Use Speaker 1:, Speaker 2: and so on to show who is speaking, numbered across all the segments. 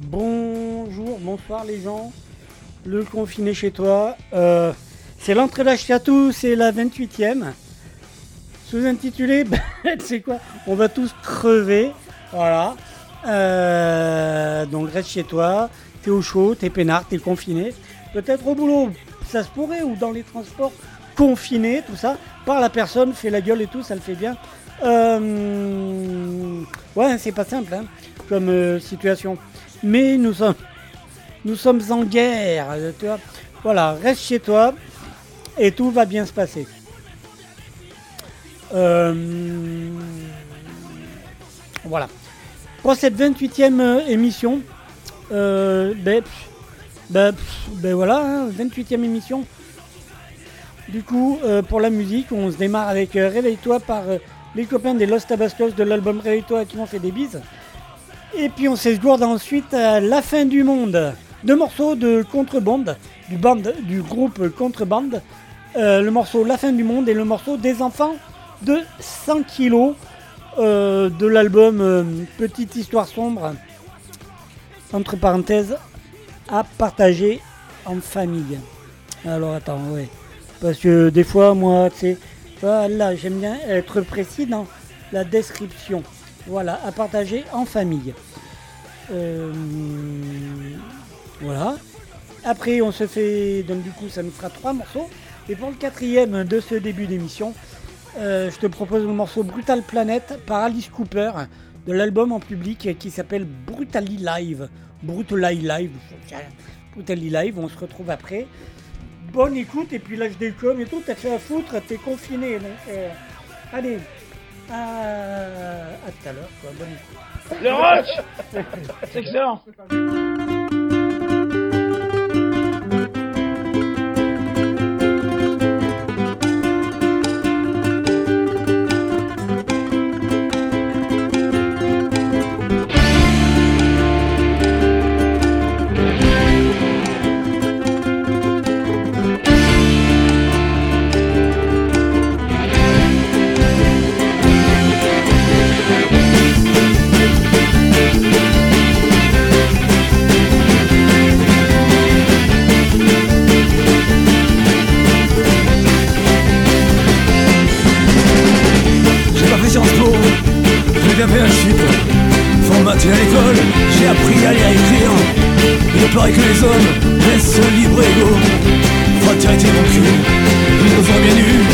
Speaker 1: Bonjour, bonsoir les gens. Le confiné chez toi. Euh, c'est l'entrée d'âge à tous, c'est la 28e. Sous-intitulé, c'est quoi On va tous crever. Voilà. Euh, donc reste chez toi. T'es au chaud, t'es peinard, t'es confiné. Peut-être au boulot, ça se pourrait, ou dans les transports confinés, tout ça. Par la personne, fait la gueule et tout, ça le fait bien. Euh, ouais, c'est pas simple hein, comme euh, situation. Mais nous sommes, nous sommes en guerre. Tu vois voilà, reste chez toi et tout va bien se passer. Voilà. Pour cette 28e émission, euh, ben, ben, ben, voilà, 28e hein, émission. Du coup, euh, pour la musique, on se démarre avec Réveille-toi par les copains des Los Tabascos de l'album Réveille-toi qui m'ont fait des bises. Et puis on s'esgourde ensuite à La fin du monde. Deux morceaux de contrebande, du, du groupe Contrebande. le morceau La fin du monde et le morceau Des enfants de 100 kilos euh, de l'album euh, Petite histoire sombre, entre parenthèses, à partager en famille. Alors attends, ouais. Parce que des fois, moi, tu voilà, j'aime bien être précis dans la description. Voilà, à partager en famille. Euh, voilà. Après, on se fait, donc du coup, ça nous fera trois morceaux. Et pour le quatrième de ce début d'émission, euh, je te propose le morceau Brutal Planet par Alice Cooper de l'album en public qui s'appelle Brutally Live. Brutally Live. Brutally Live, on se retrouve après. Bonne écoute et puis là je déconne et tout, t'as fait à foutre, t'es confiné. Euh, allez, à, tout à l'heure. Bonne écoute.
Speaker 2: Le rock C'est excellent
Speaker 3: j'avais un chiffre Formaté à l'école, j'ai appris à lire et écrire. Il paraît que les hommes laissent
Speaker 4: libre égo Fraternité mon cul, nous nous bien nus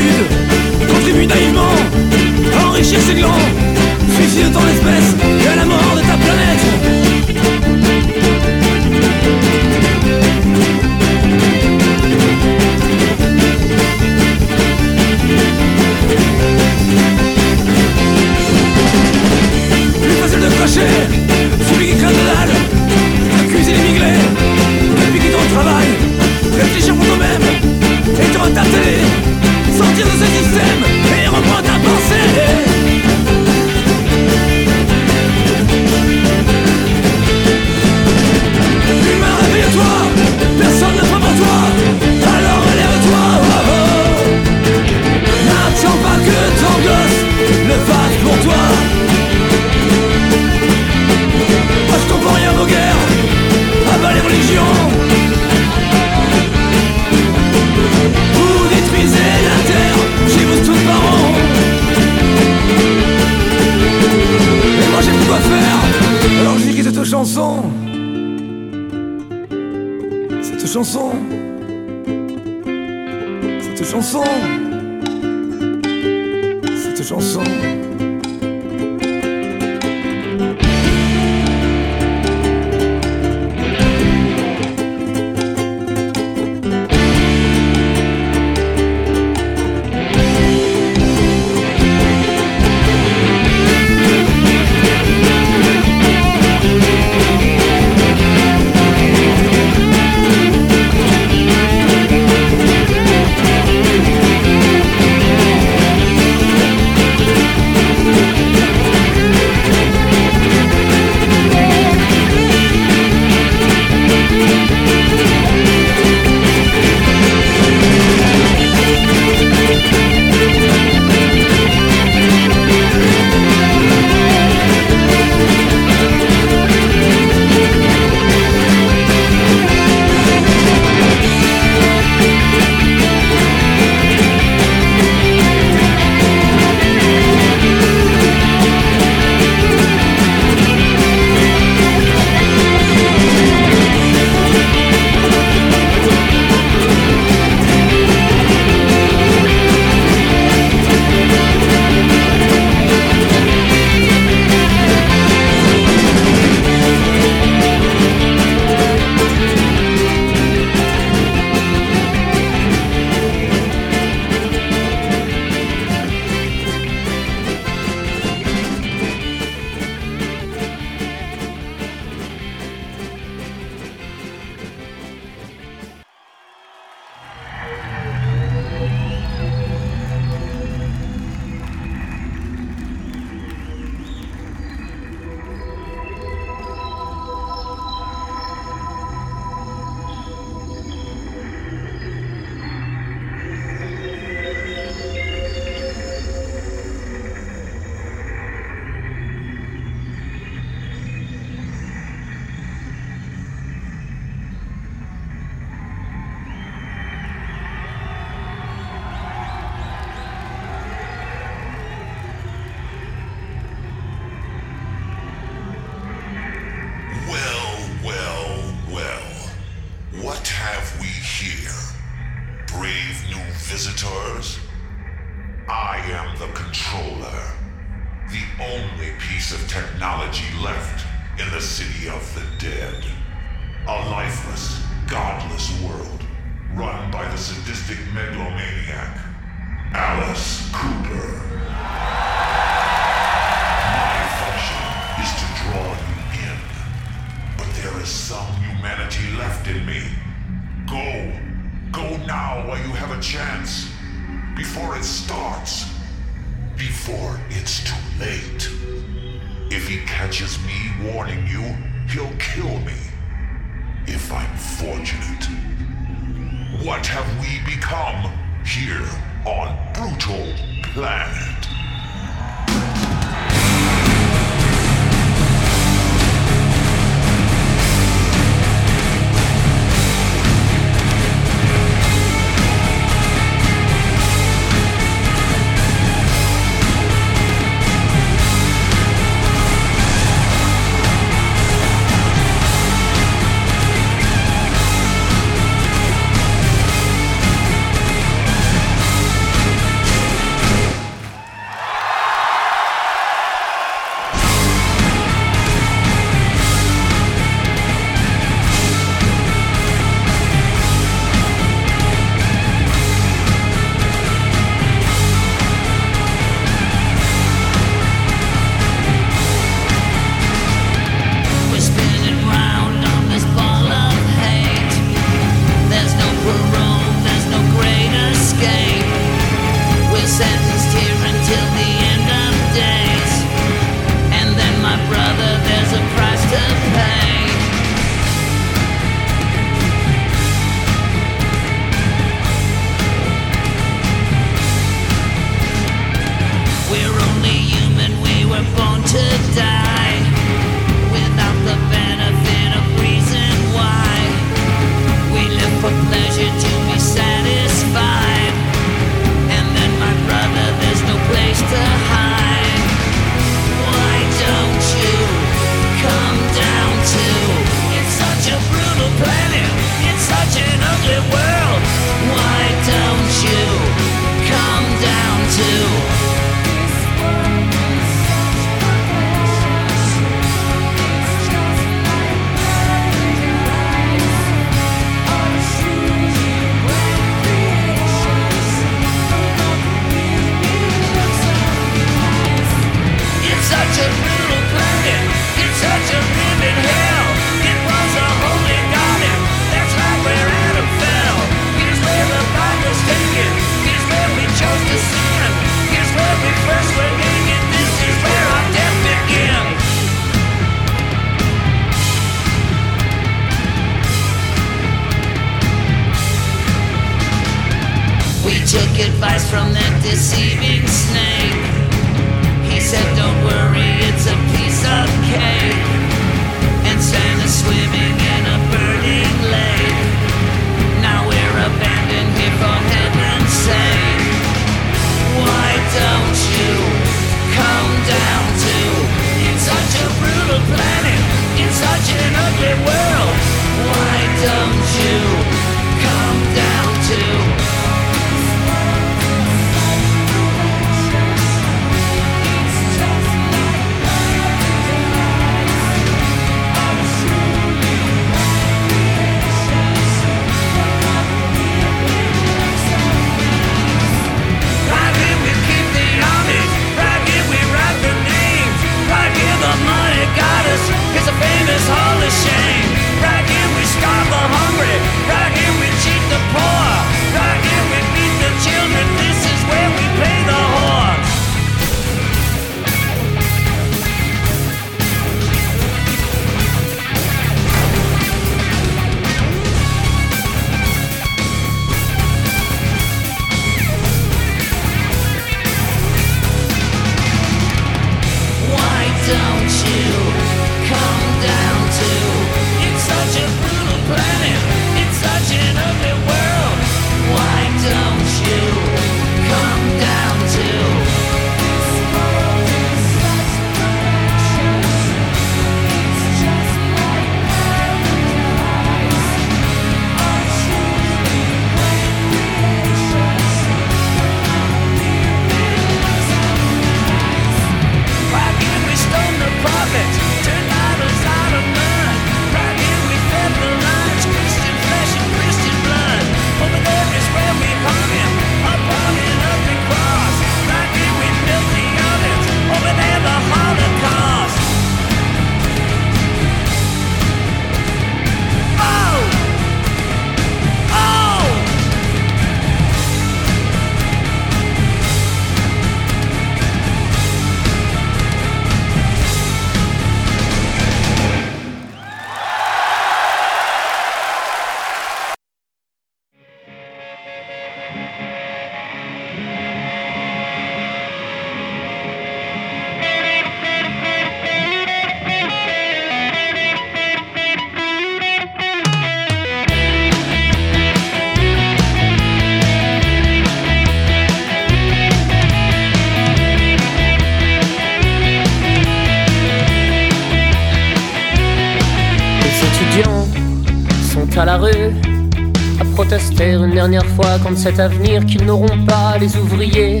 Speaker 4: dernière fois contre cet avenir qu'ils n'auront pas. Les ouvriers,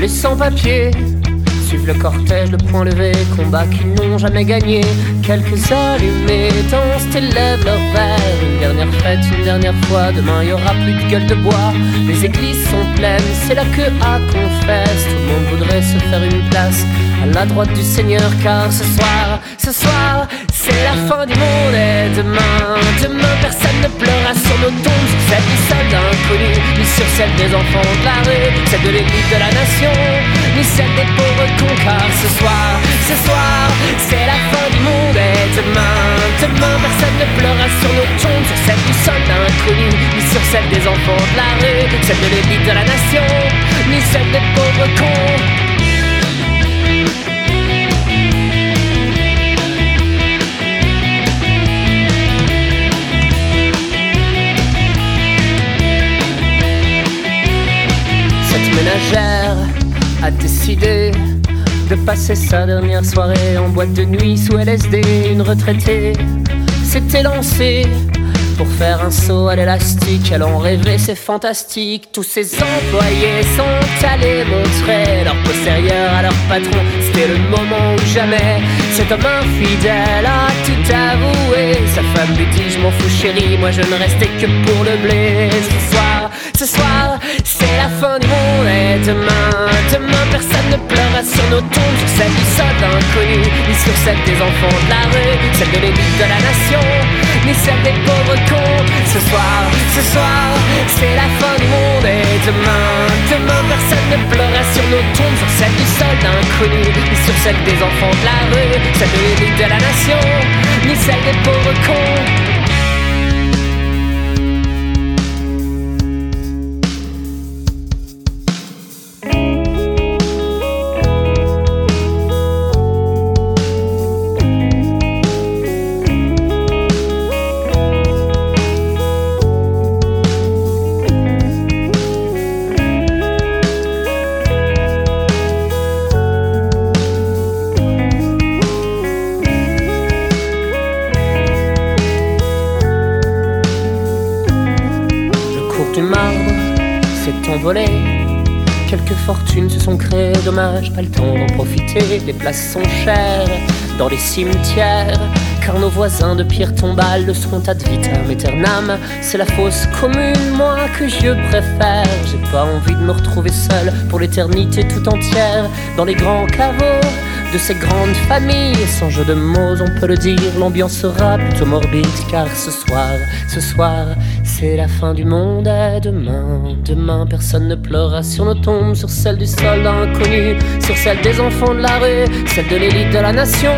Speaker 4: les sans-papiers suivent le cortège, le point levé, combat qu'ils n'ont jamais gagné. Quelques allumés dansent et lèvent leur verre. Une dernière fête, une dernière fois. Demain, y aura plus de gueule de bois. Les églises sont pleines, c'est la queue à confesse. Tout le monde voudrait se faire une place à la droite du Seigneur, car ce soir, ce soir, c'est la fin du monde. Et demain, demain, personne ne pleurera sur nos tombes, sur celle du soldat inconnu, ni sur celle des enfants de la rue, celle de l'élite de la nation, ni celle des pauvres cons, car ce soir, ce soir, c'est la fin du monde. Et demain, demain, personne ne pleurera sur nos tombes, sur celle du soldat inconnu, ni sur celle des enfants de la rue, celle de l'élite de la nation, ni celle des pauvres cons. Ménagère a décidé de passer sa dernière soirée en boîte de nuit sous LSD. Une retraitée s'était lancée pour faire un saut à l'élastique. Elle en rêvait, c'est fantastique. Tous ses employés sont allés montrer leur postérieur à leur patron. C'était le moment ou jamais. Cet homme infidèle a tout avoué. Sa femme lui dit Je m'en fous, chérie, moi je ne restais que pour le blé. Ce soir, ce soir, c'est la fin du monde. Et demain, demain, personne ne pleurera sur nos tombes. Sur celle du soldat inconnu, ni sur celle des enfants de la rue, celle de l'élite de la nation, ni celle des pauvres cons. Ce soir, ce soir, c'est la fin du monde. Et demain, demain, personne ne pleurera sur nos tombes. Sur celle du soldat inconnu, ni sur celle des enfants de la rue, celle de l'élite de la nation, ni celle des pauvres cons. Fortunes se sont créées, dommage, pas le temps d'en profiter. Les places sont chères dans les cimetières, car nos voisins de pierre tombale le seront ad vitam aeternam. C'est la fosse commune, moi que je préfère. J'ai pas envie de me retrouver seul pour l'éternité tout entière dans les grands caveaux de ces grandes familles. Sans jeu de mots, on peut le dire, l'ambiance sera plutôt morbide. Car ce soir, ce soir, c'est la fin du monde. Et demain, demain, personne ne pleurera sur nos tombes, sur celle du soldat inconnu, sur celle des enfants de la rue, celle de l'élite de la nation,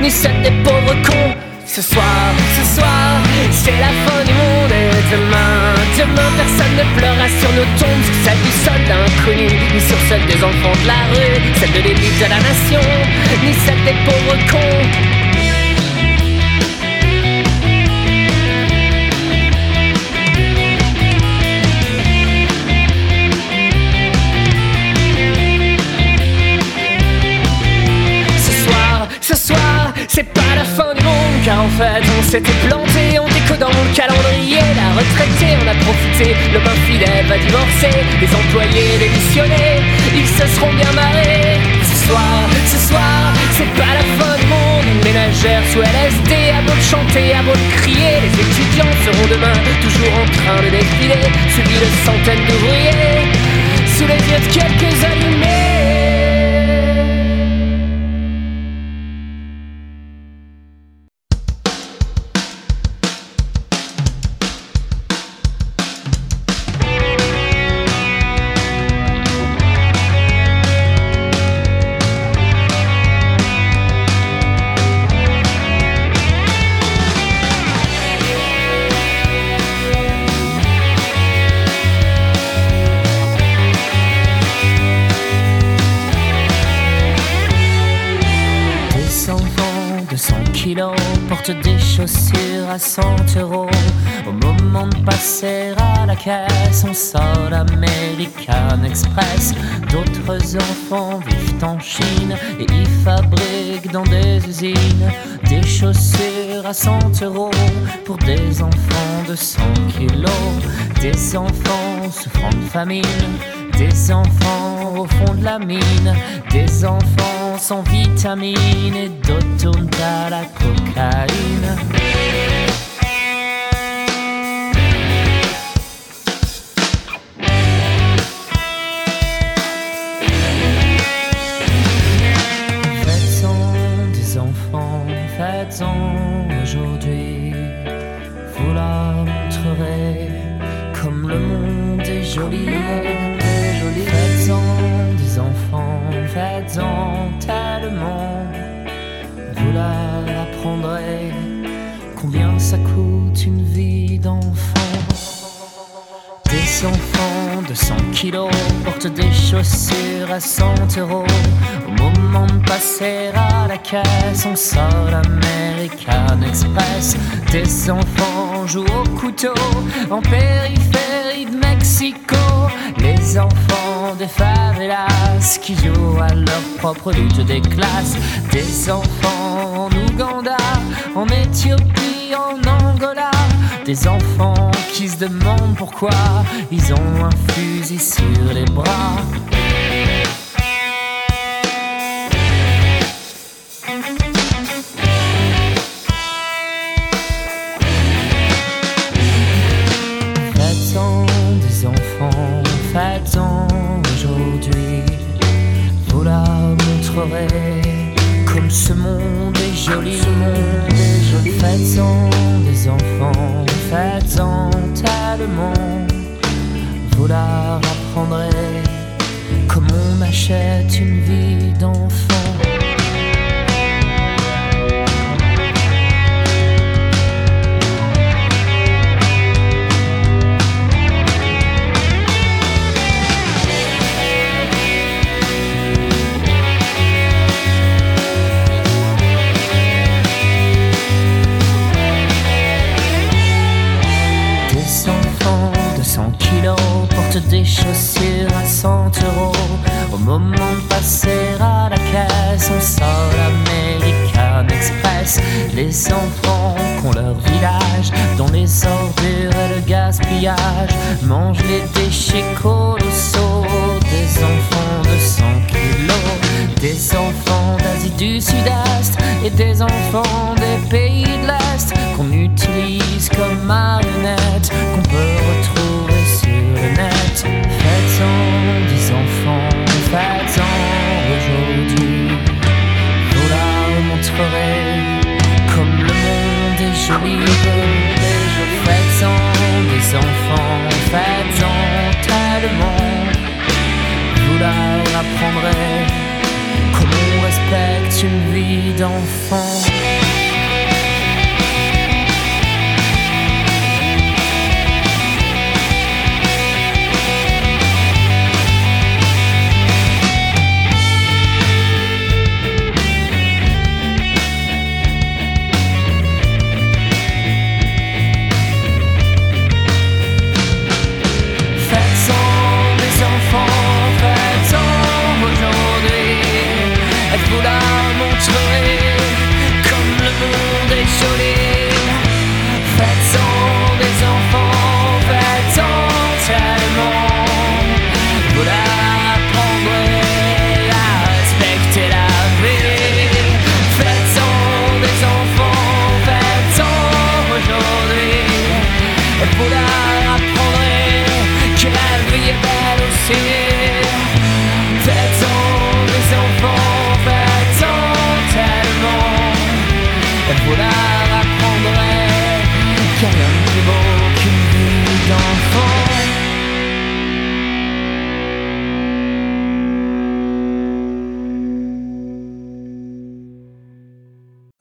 Speaker 4: ni celle des pauvres cons. Ce soir, ce soir, c'est la fin du monde et demain, demain personne ne pleurera sur nos tombes, sur celle du soldat inconnu, ni sur celle des enfants de la rue, celle de l'élite de la nation, ni celle des pauvres cons. C'est pas la fin du monde Car en fait on s'était planté en décodant le calendrier La retraitée en a profité, le bain fidèle va divorcer Les employés démissionnés, ils se seront bien marrés. Ce soir, ce soir, c'est pas la fin du monde Une ménagère sous LSD, à beau chanter, à beau crier Les étudiants seront demain toujours en train de défiler Suivis de centaines d'ouvriers Sous les yeux de quelques allumés D'autres enfants vivent en Chine et y fabriquent dans des usines des chaussures à 100 euros pour des enfants de 100 kilos. Des enfants souffrant de famine, des enfants au fond de la mine, des enfants sans vitamines et d'autres à la cocaïne. Caisse, on sort l'American Express. Des enfants jouent au couteau en périphérie de Mexico. Les enfants des favelas qui jouent à leur propre lutte des classes. Des enfants en Ouganda, en Éthiopie, en Angola. Des enfants qui se demandent pourquoi ils ont un fusil sur les bras. La apprendrez comme on achète une vie d'enfant.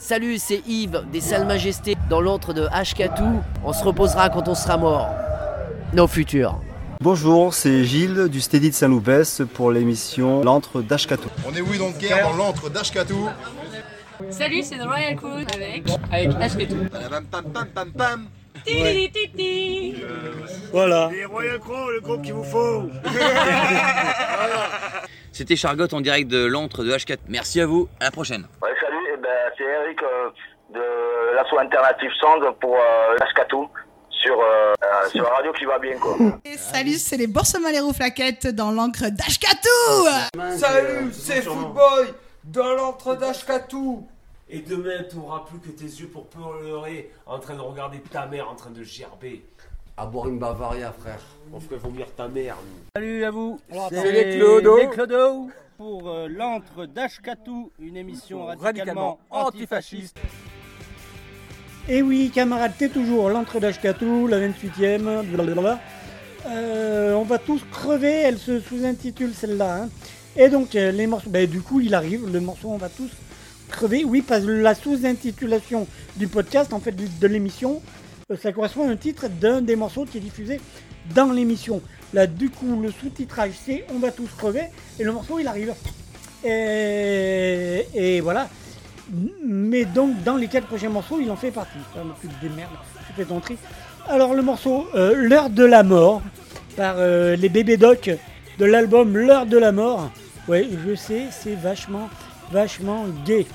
Speaker 5: Salut, c'est Yves des Salles Majestés dans l'antre de Ashkatou. On se reposera quand on sera mort. Nos futurs.
Speaker 6: Bonjour, c'est Gilles du Steady de Saint-Loupès pour l'émission L'antre d'Ashkatou.
Speaker 7: On est oui donc guerre dans l'antre d'Ashkatou.
Speaker 8: Salut, c'est The Royal Crew avec avec Ashketou.
Speaker 7: Pam pam pam pam pam.
Speaker 1: Voilà.
Speaker 9: Les Royal Crow, le groupe qu'il vous faut.
Speaker 10: C'était Chargotte en direct de l'antre de H4. Merci à vous, à la prochaine.
Speaker 11: Ouais, salut, ben, c'est Eric euh, de l'asso alternative Sound pour euh, Lascatou sur, euh, euh, sur la radio qui va bien quoi.
Speaker 12: Et salut, c'est les Boursemans les flaquettes dans l'encre d'Ashkatou
Speaker 9: Salut, c'est Footboy dans l'antre d'Ashkatou.
Speaker 13: Et demain, tu n'auras plus que tes yeux pour pleurer en train de regarder ta mère en train de gerber.
Speaker 14: À boire une Bavaria, frère.
Speaker 13: On ferait vomir ta mère. nous.
Speaker 15: Salut à vous,
Speaker 13: C'est les Clodo.
Speaker 15: les Clodo pour euh, l'antre d'Ashkatou, une émission radicalement, antifasciste.
Speaker 1: Et oui, camarades, t'es toujours l'entre d'Ashkatou, la 28e, blablabla. Euh, on va tous crever, elle se sous-intitule celle-là. hein. Et donc, euh, les morceaux, ben, du coup, il arrive, le morceau, on va tous crever. Oui, parce que la sous-intitulation du podcast, en fait, de, de l'émission, euh, ça correspond à un titre d'un des morceaux qui est diffusé dans l'émission. Là, du coup, le sous-titrage, c'est On va tous crever, et le morceau, il arrive. Et, voilà. Mais donc, dans les quatre prochains morceaux, il en fait partie. Ça plus des merdes, tri. Alors, le morceau euh, L'heure de la mort, par euh, les bébés doc de l'album L'heure de la mort. Ouais, je sais, c'est vachement, vachement gay.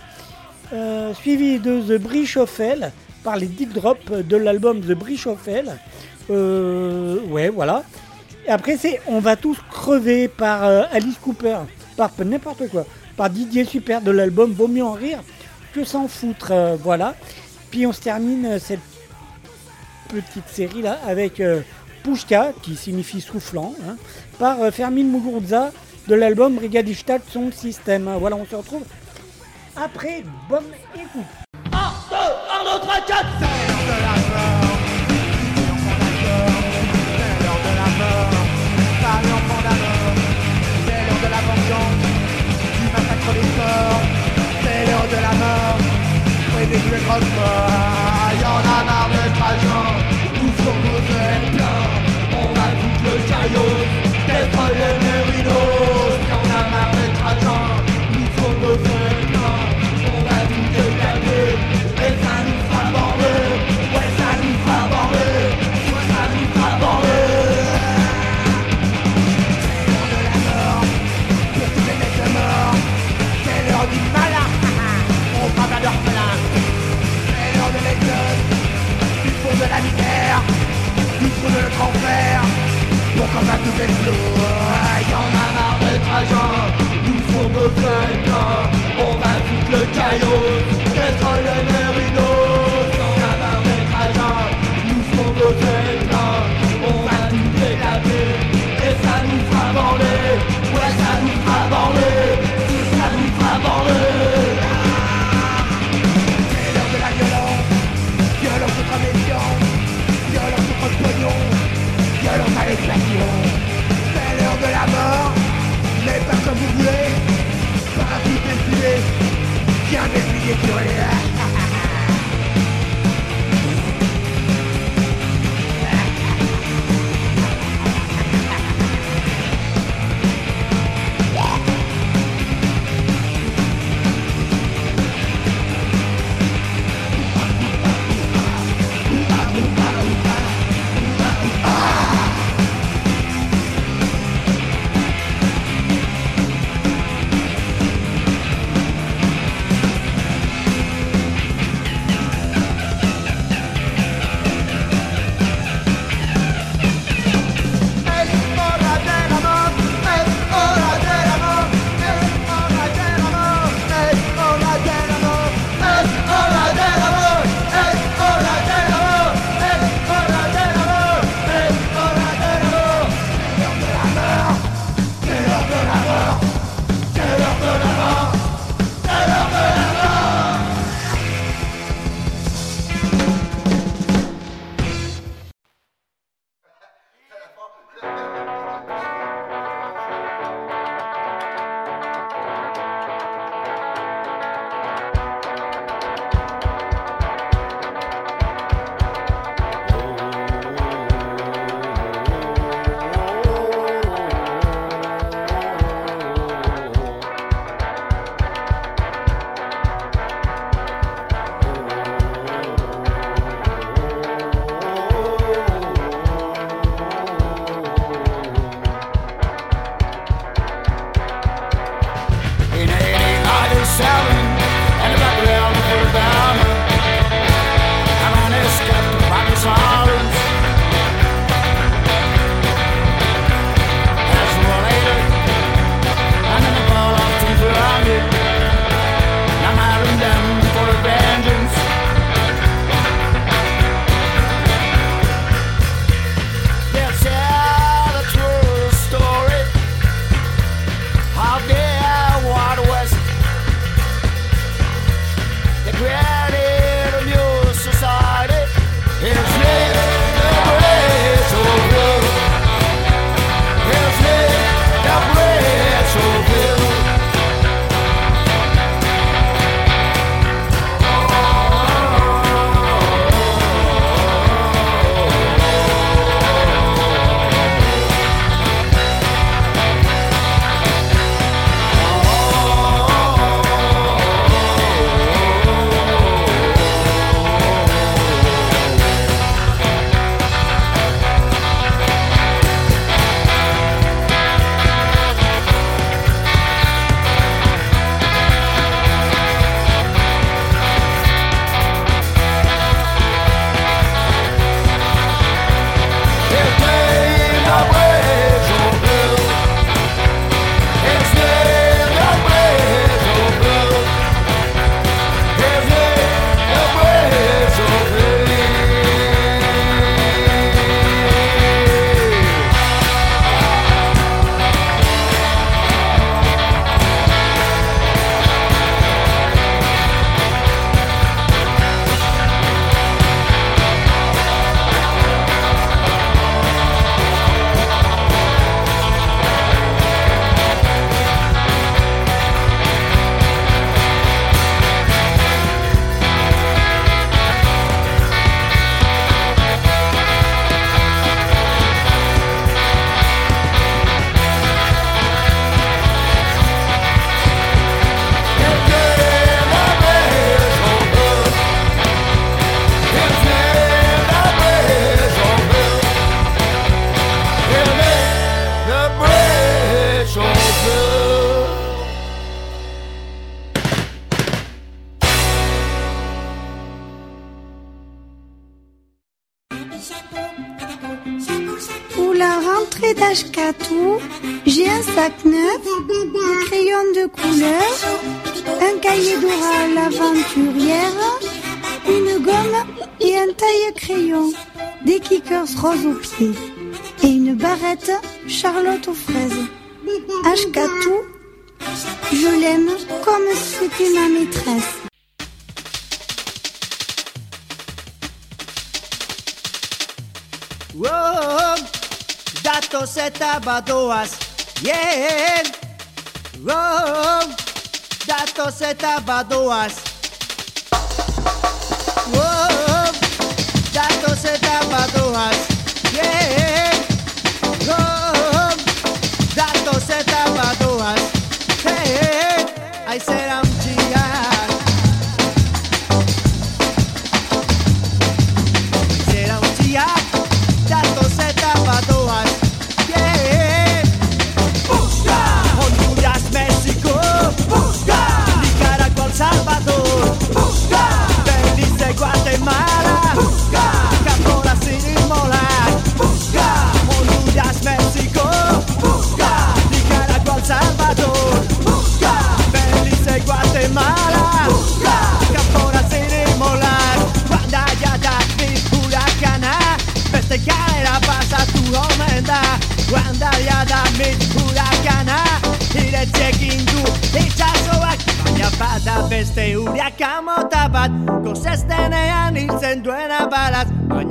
Speaker 1: Euh, suivi de The Bridge of Hell, par les Dick Drop de l'album The Bridge of Hell. Ouais, voilà. Après, c'est on va tous crever par euh, Alice Cooper, par n'importe quoi, par Didier Super de l'album Vaut mieux en rire que s'en foutre. Euh, voilà. Puis on se termine euh, cette petite série là avec euh, Pushka, qui signifie soufflant, hein, par Fermin Muguruza de l'album Brigadista de son système. Voilà, on se retrouve après. Bonne écoute.
Speaker 16: 1, 2, 1,
Speaker 3: 2, 3, 4, 5. C'est l'heure de la vengeance, du massacre des morts. C'est l'heure de la mort, ouais des jouets. Y'en a marre. nous êtes lourds, y'en a marre d'être agent, nous faut
Speaker 17: besoin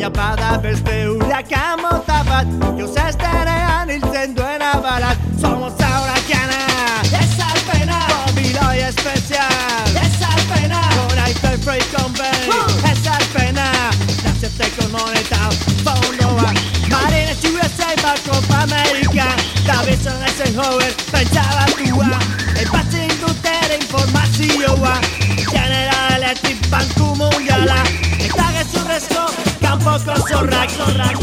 Speaker 17: baina bada beste uriak amota bat. Joza esterean hiltzen duena balat Somos aurakiana Desalpena Bobiloi espezial Desalpena Horai zoi freikon behin uh! Desalpena Nazeteko moneta. Fondoa Marina txura zei bako pa Amerika Da bizan ezen hoer Pentsa batua uh! Correct, correct.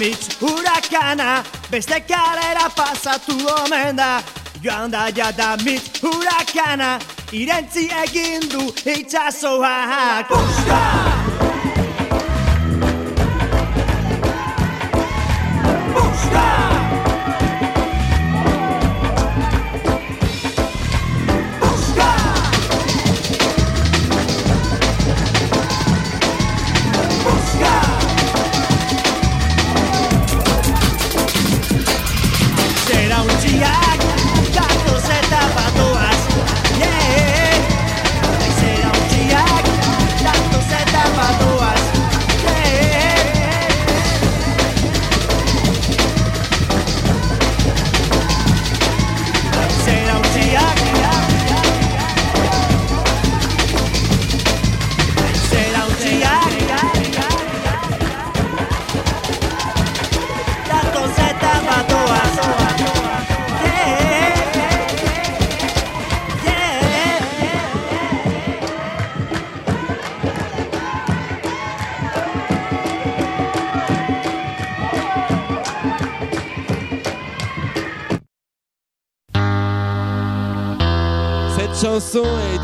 Speaker 17: Jada, Mitch, Huracana, beste kalera pasatu omen da Joan da jada mit hurakana Irentzi egin du itxasoak Buska!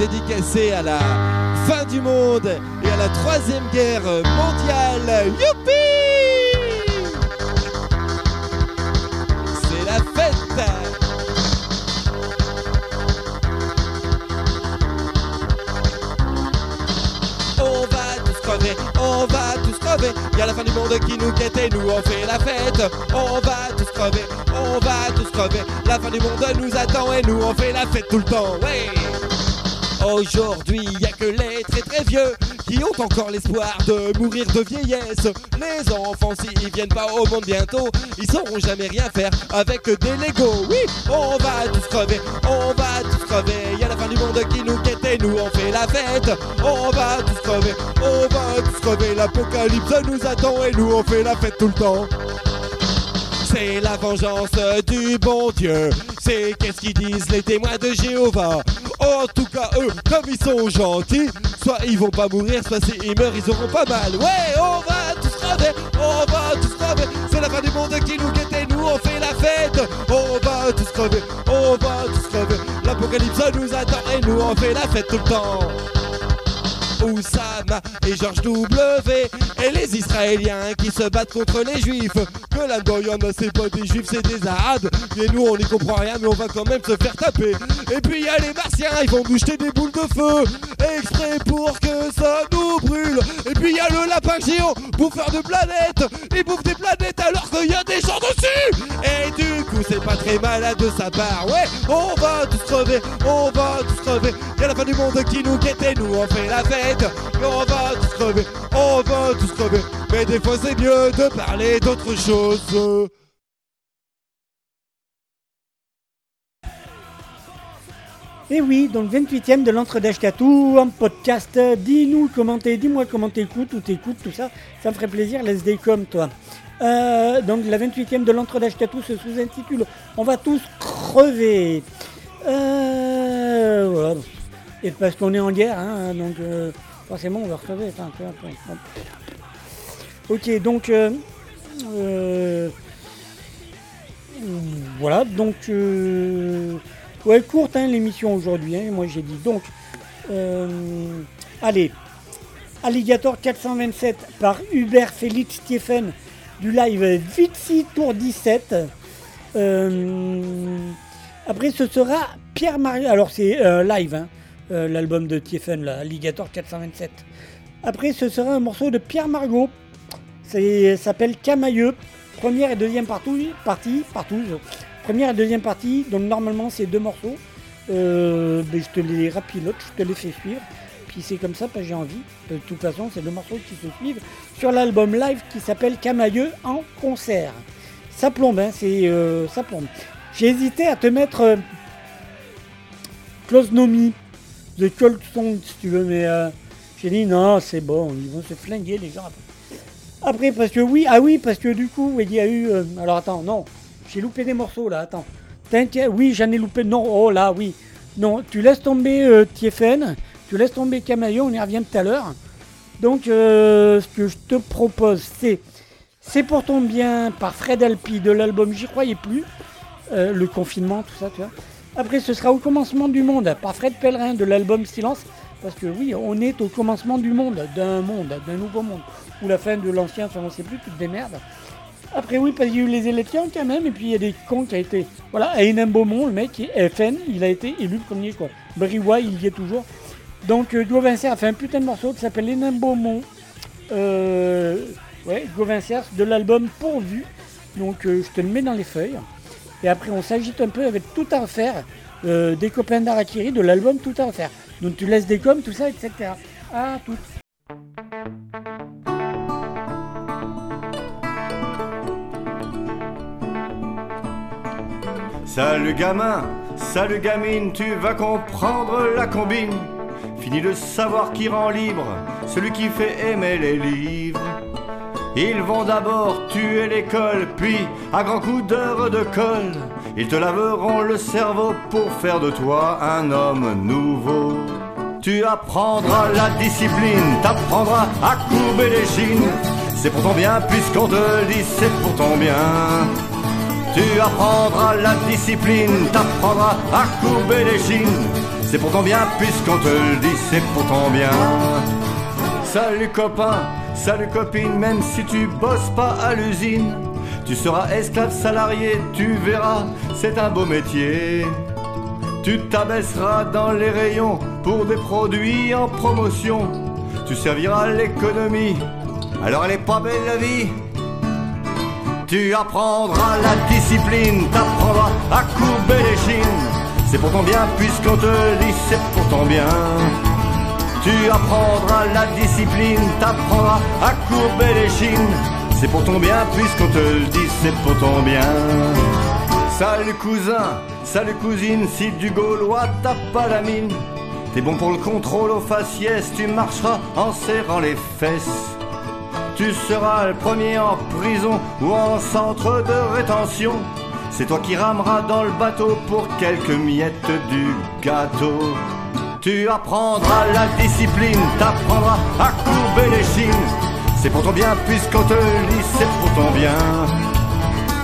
Speaker 18: Dédicacée à la fin du monde et à la troisième guerre mondiale. Youpi C'est la fête On va tous crever, on va tous crever. Y a la fin du monde qui nous guette et nous on fait la fête. On va tous crever, on va tous crever. La fin du monde nous attend et nous on fait la fête tout le temps. Ouais. Aujourd'hui, y a que les très très vieux qui ont encore l'espoir de mourir de vieillesse. Les enfants, s'ils viennent pas au monde bientôt, ils sauront jamais rien faire avec des Legos. Oui, on va tous crever, on va tous crever. Y a la fin du monde qui nous guette et nous on fait la fête. On va tous crever, on va tous crever. L'apocalypse nous attend et nous on fait la fête tout le temps. C'est la vengeance du bon Dieu. C'est qu'est-ce qu'ils disent les témoins de Jéhovah. En tout cas, eux, comme ils sont gentils, soit ils vont pas mourir, soit s'ils meurent, ils auront pas mal. Ouais, on va tous crever, on va tous crever. C'est la fin du monde qui nous guette et nous on fait la fête. On va tous crever, on va tous crever. L'apocalypse nous attend et nous on fait la fête tout le temps. Oussama et George W et les Israéliens qui se battent contre les Juifs. Que là-dedans y en a c'est pas des Juifs, c'est des Arabes. Et nous on n'y comprend rien mais on va quand même se faire taper. Et puis y a les Martiens, ils vont nous jeter des boules de feu exprès pour que ça nous brûle. Et puis y a le lapin géant, bouffeur de planètes. Il bouffe des planètes alors qu'il y a des gens dessus. Et du coup c'est pas très malade de sa part. Ouais, on va tous crever, on va tous crever. Y a la fin du monde qui nous guette et nous on fait la fête. On va tous crever, on va tous crever. Mais des fois c'est mieux de parler d'autre chose.
Speaker 1: Et oui, donc 28ème de l'entre d'Ashkatou, un podcast. Dis-nous comment t'es, dis-moi comment t'écoutes, ou t'écoutes, tout ça. Ça me ferait plaisir, laisse des comme toi. Euh, donc la 28ème de l'entre d'Ashkatou se sous-intitule On va tous crever. Euh. Parce qu'on est en guerre, hein, donc euh, forcément on va crever. Enfin, bon. Ok, donc euh, euh, voilà, donc ouais courte hein, l'émission aujourd'hui. hein, moi j'ai dit donc allez Alligator 427 par Hubert Félix Stephen du live Vitsi Tour 17. Euh, après ce sera Pierre Mario. Alors c'est live hein, euh, l'album de Tiefen, là, Alligator 427. Après ce sera un morceau de Pierre Margot. Ça s'appelle Camailleux. Première et deuxième partie, partie. Première et deuxième partie, donc normalement c'est deux morceaux. Euh, ben, je te les rapilote, je te les fais suivre. Puis c'est comme ça, que j'ai envie. De toute façon, c'est deux morceaux qui se suivent sur l'album live qui s'appelle Camailleux en concert. Ça plombe, hein, c'est euh, ça plombe. J'ai hésité à te mettre euh, Close Nomi, The Cold Song, si tu veux, mais euh, j'ai dit non, c'est bon, ils vont se flinguer les gens après. Après, parce que oui, ah oui, parce que du coup, il y a eu. euh, alors attends, non, j'ai loupé des morceaux là, attends. T'inquiète, oui, j'en ai loupé. Non, oh là, oui. Non, tu laisses tomber euh, tu laisses tomber Camailleux, on y revient tout à l'heure. Donc, euh, ce que je te propose, c'est C'est pour ton bien par Fred Alpi de l'album J'y croyais plus. Euh, le confinement, tout ça, tu vois. Après, ce sera au commencement du monde par Fred Pellerin de l'album Silence. Parce que oui, on est au commencement du monde, d'un monde, d'un nouveau monde. Ou la fin de l'ancien, enfin on sait plus, toutes des merdes. Après oui, parce qu'il y a eu les élections quand même, et puis il y a des cons qui a été... Voilà, à le mec, FN, il a été élu premier, quoi. Briouat, il y est toujours. Donc euh, Gauvincer a fait un putain de morceau qui s'appelle Hénin Beaumont. Euh, ouais, Gauvincer, de l'album Pourvu. Donc euh, je te le mets dans les feuilles. Et après on s'agite un peu avec Tout à refaire, euh, des copains d'Arakiri, de l'album Tout à refaire. Donc tu laisses des coms, tout ça, etc. À tout.
Speaker 19: Salut gamin, salut gamine, tu vas comprendre la combine. Fini de savoir qui rend libre, celui qui fait aimer les livres. Ils vont d'abord tuer l'école, puis à grands coups d'heure de colle, ils te laveront le cerveau pour faire de toi un homme nouveau. Tu apprendras la discipline, t'apprendras à courber les chines. C'est pour ton bien, puisqu'on te dit, c'est pour ton bien. Tu apprendras la discipline, t'apprendras à courber les chines. C'est pour ton bien, puisqu'on te le dit, c'est pour ton bien. Salut copain, salut copine, même si tu bosses pas à l'usine, tu seras esclave salarié, tu verras, c'est un beau métier. Tu t'abaisseras dans les rayons pour des produits en promotion. Tu serviras l'économie, alors elle est pas belle la vie. Tu apprendras la discipline, t'apprendras à courber les chines. C'est pour ton bien, puisqu'on te dit, c'est pour ton bien. Tu apprendras la discipline, t'apprendras à courber les chines. C'est pour ton bien, puisqu'on te le dit, c'est pour ton bien. Salut cousin, salut cousine, si du gaulois t'as pas la mine. T'es bon pour le contrôle au faciès, tu marcheras en serrant les fesses. Tu seras le premier en prison ou en centre de rétention. C'est toi qui rameras dans le bateau pour quelques miettes du gâteau. Tu apprendras la discipline, t'apprendras à courber les chines. C'est pour ton bien puisqu'on te le dit, c'est pour ton bien.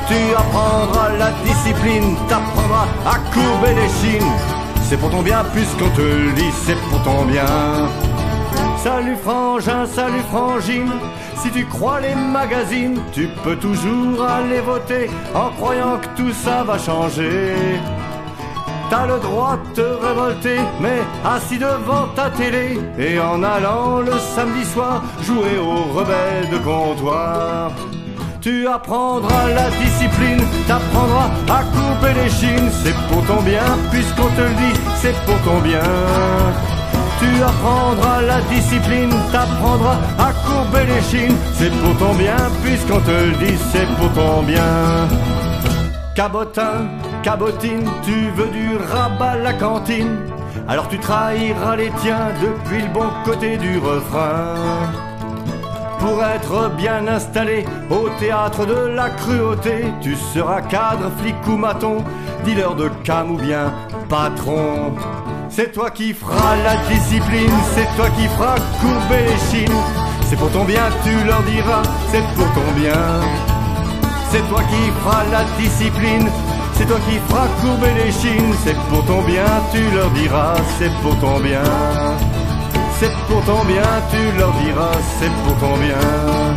Speaker 19: Tu apprendras la discipline, t'apprendras à courber les chines. C'est pour ton bien puisqu'on te le dit, c'est pour ton bien. Salut frangin, salut frangine, si tu crois les magazines, tu peux toujours aller voter en croyant que tout ça va changer. T'as le droit de te révolter, mais assis devant ta télé et en allant le samedi soir jouer aux rebelles de comptoir. Tu apprendras la discipline, t'apprendras à couper les chines, c'est pour ton bien, puisqu'on te le dit, c'est pour ton bien. Tu apprendras la discipline, t'apprendras à courber les chines, c'est pour ton bien, puisqu'on te le dit, c'est pour ton bien. Cabotin, cabotine, tu veux du rabat à la cantine, alors tu trahiras les tiens depuis le bon côté du refrain. Pour être bien installé au théâtre de la cruauté, tu seras cadre, flic ou maton, dealer de cam ou bien patron. C'est toi qui feras la discipline, c'est toi qui feras courber les chines. C'est pour ton bien, tu leur diras, c'est pour ton bien. C'est toi qui feras la discipline, c'est toi qui feras courber les chines. C'est pour ton bien, tu leur diras, c'est pour ton bien. C'est pour ton bien, tu leur diras, c'est pour ton bien.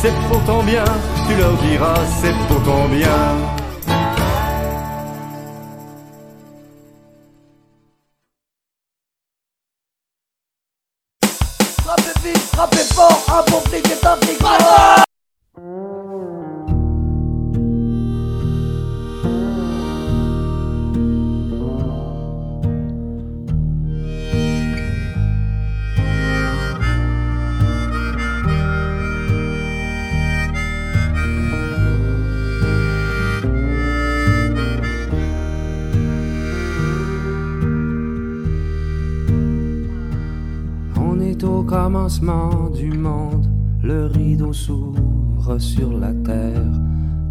Speaker 19: C'est pour ton bien, tu leur diras, c'est pour ton bien.
Speaker 3: Frappez vite, frappez fort, un bon flic est un flic
Speaker 4: sur la terre.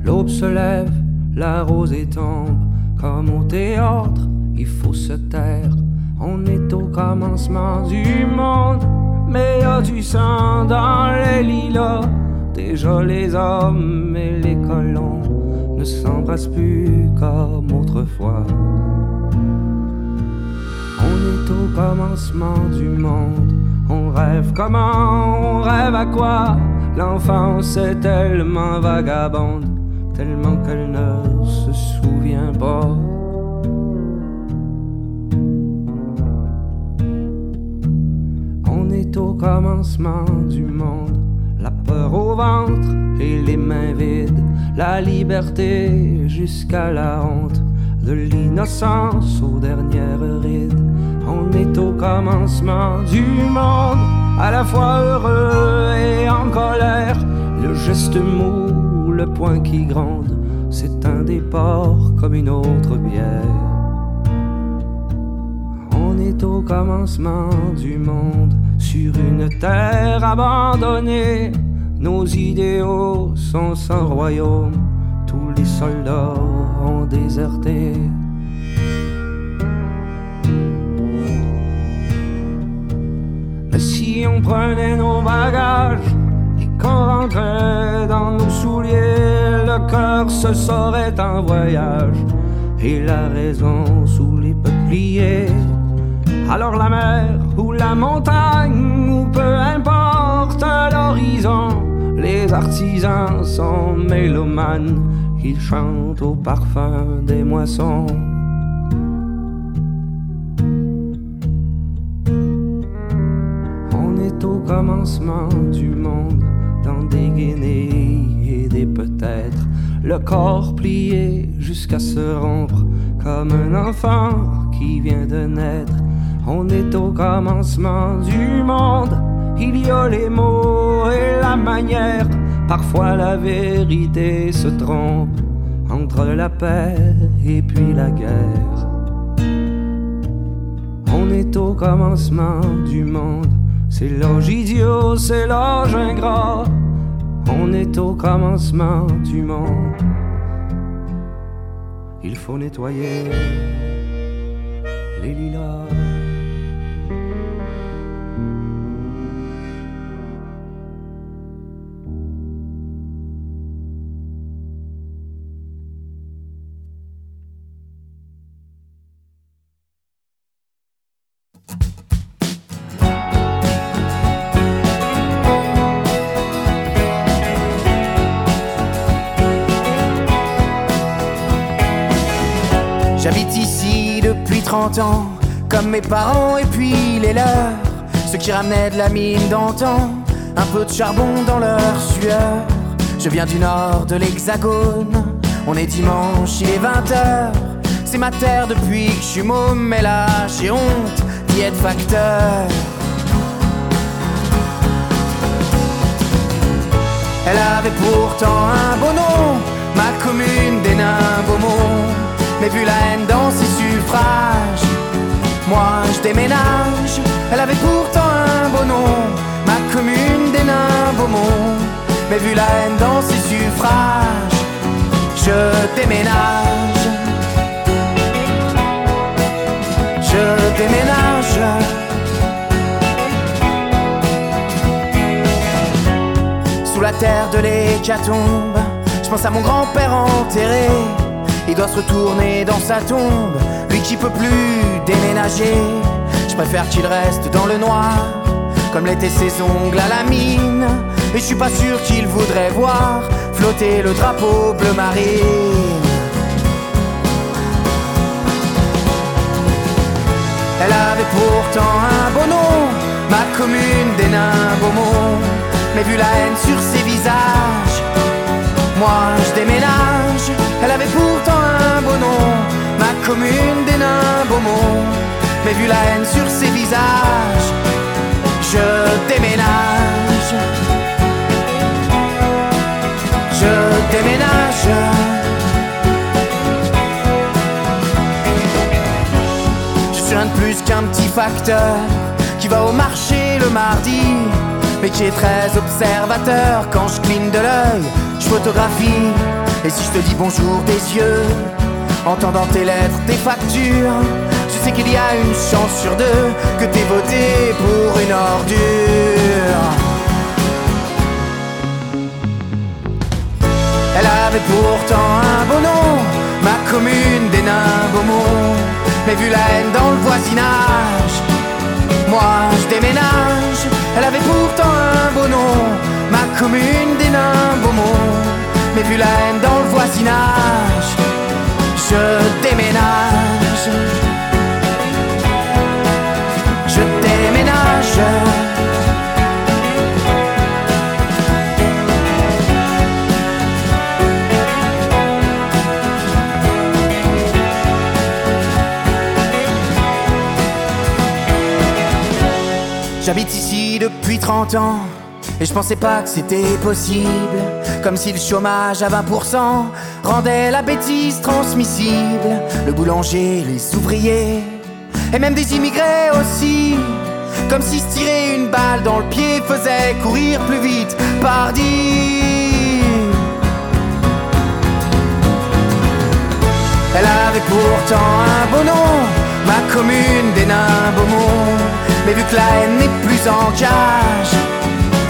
Speaker 4: L'aube se lève, la rosée tombe, comme au théâtre, il faut se taire. On est au commencement du monde, mais y a du sang dans les lilas. Déjà les hommes et les colons ne s'embrassent plus comme autrefois. On est au commencement du monde. On rêve comment, on rêve à quoi? L'enfance est tellement vagabonde, tellement qu'elle ne se souvient pas. On est au commencement du monde. La peur au ventre et les mains vides. La liberté jusqu'à la honte. De l'innocence aux dernières rides. On est au commencement du monde, à la fois heureux et en colère. Le geste mou, le poing qui gronde, c'est un départ comme une autre bière. On est au commencement du monde, sur une terre abandonnée. Nos idéaux sont sans royaume, tous les soldats ont déserté. On prenait nos bagages et qu'on rentrait dans nos souliers, le cœur se saurait en voyage et la raison sous les peupliers. Alors la mer ou la montagne ou peu importe l'horizon, les artisans sont mélomanes, ils chantent au parfum des moissons. Commencement du monde, dans des guenilles et des peut-être, le corps plié jusqu'à se rompre, comme un enfant qui vient de naître.
Speaker 20: On est au commencement du monde. Il y a les mots et la manière. Parfois la vérité se trompe entre la paix et puis la guerre. On est au commencement du monde. C'est l'âge idiot, c'est l'âge ingrat. On est au commencement du monde. Il faut nettoyer les lilas.
Speaker 21: Comme mes parents et puis les leurs. Ceux qui ramenaient de la mine d'antan, un peu de charbon dans leur sueur. Je viens du nord de l'hexagone, on est dimanche, il est 20h. C'est ma terre depuis que je suis môme, mais là j'ai honte d'y être facteur. Elle avait pourtant un beau nom, ma commune des nains Beaumont. Mais vu la haine dans ses moi je déménage. Elle avait pourtant un beau nom, ma commune des nains Beaumont. Mais vu la haine dans ses suffrages, je déménage. Je déménage. Sous la terre de l'hécatombe, je pense à mon grand-père enterré. Il doit se retourner dans sa tombe, lui qui peut plus déménager. Je préfère qu'il reste dans le noir, comme l'étaient ses ongles à la mine. Et je suis pas sûr qu'il voudrait voir flotter le drapeau bleu marine. Elle avait pourtant un beau nom, ma commune des nains Beaumont. Mais vu la haine sur ses visages, moi je déménage. Elle avait pourtant un beau nom, commune des nains Beaumont. Mais vu la haine sur ses visages, je déménage. Je déménage. Je suis rien de plus qu'un petit facteur qui va au marché le mardi, mais qui est très observateur quand je cligne de l'œil, je photographie. Et si je te dis bonjour des yeux, entendant tes lettres, tes factures, je sais qu'il y a une chance sur deux que t'aies voté pour une ordure. Elle avait pourtant un beau nom, ma commune des nains Beaumont. Mais vu la haine dans le voisinage, moi je déménage. Elle avait pourtant un beau nom, ma commune des nains Beaumont. Mais vu la haine dans le voisinage, je déménage. Je déménage. J'habite ici depuis 30 ans et je pensais pas que c'était possible. Comme si le chômage à 20% rendait la bêtise transmissible. Le boulanger, les ouvriers et même des immigrés aussi. Comme si se tirer une balle dans le pied faisait courir plus vite. Pardi. Elle avait pourtant un beau nom, ma commune des nains Beaumont. Mais vu que la haine n'est plus en cage,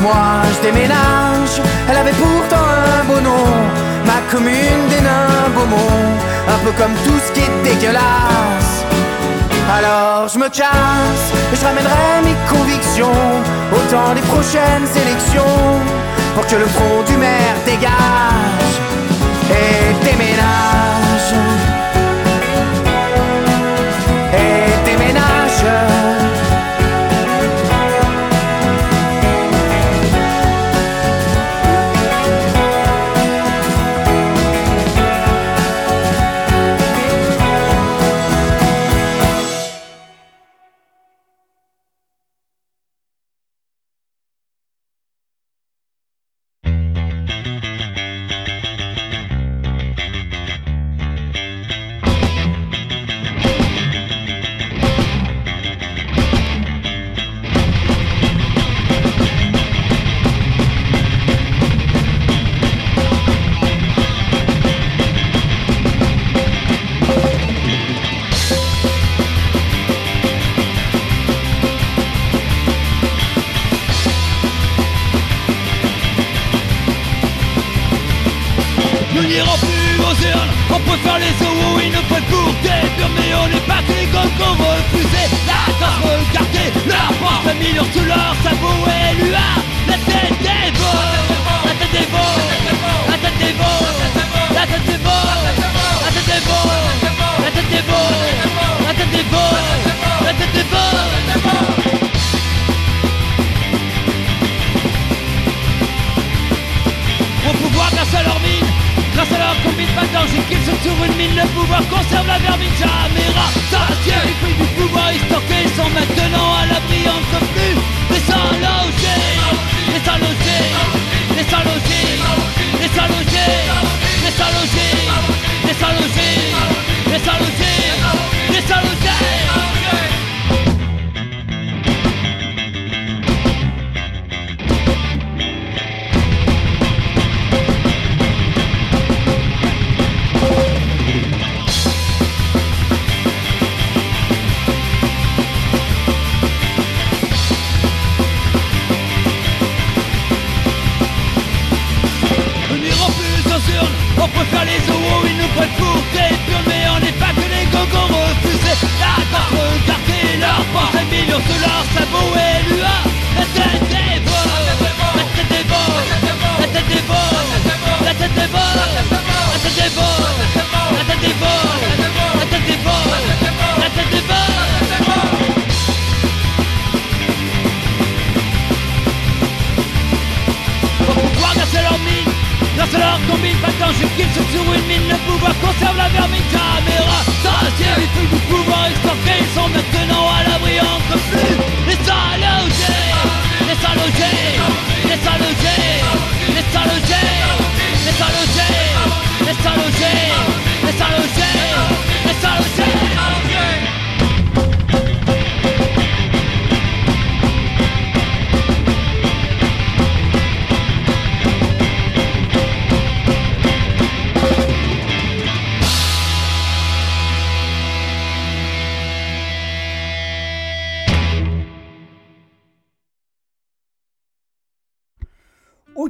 Speaker 21: moi je déménage. Elle avait pourtant un beau nom, ma commune des nains Beaumont. Un peu comme tout ce qui est dégueulasse. Alors je me casse et je ramènerai mes convictions au temps des prochaines élections pour que le front du maire dégage et déménage.
Speaker 22: Resolución, resolución, resolución, resolución.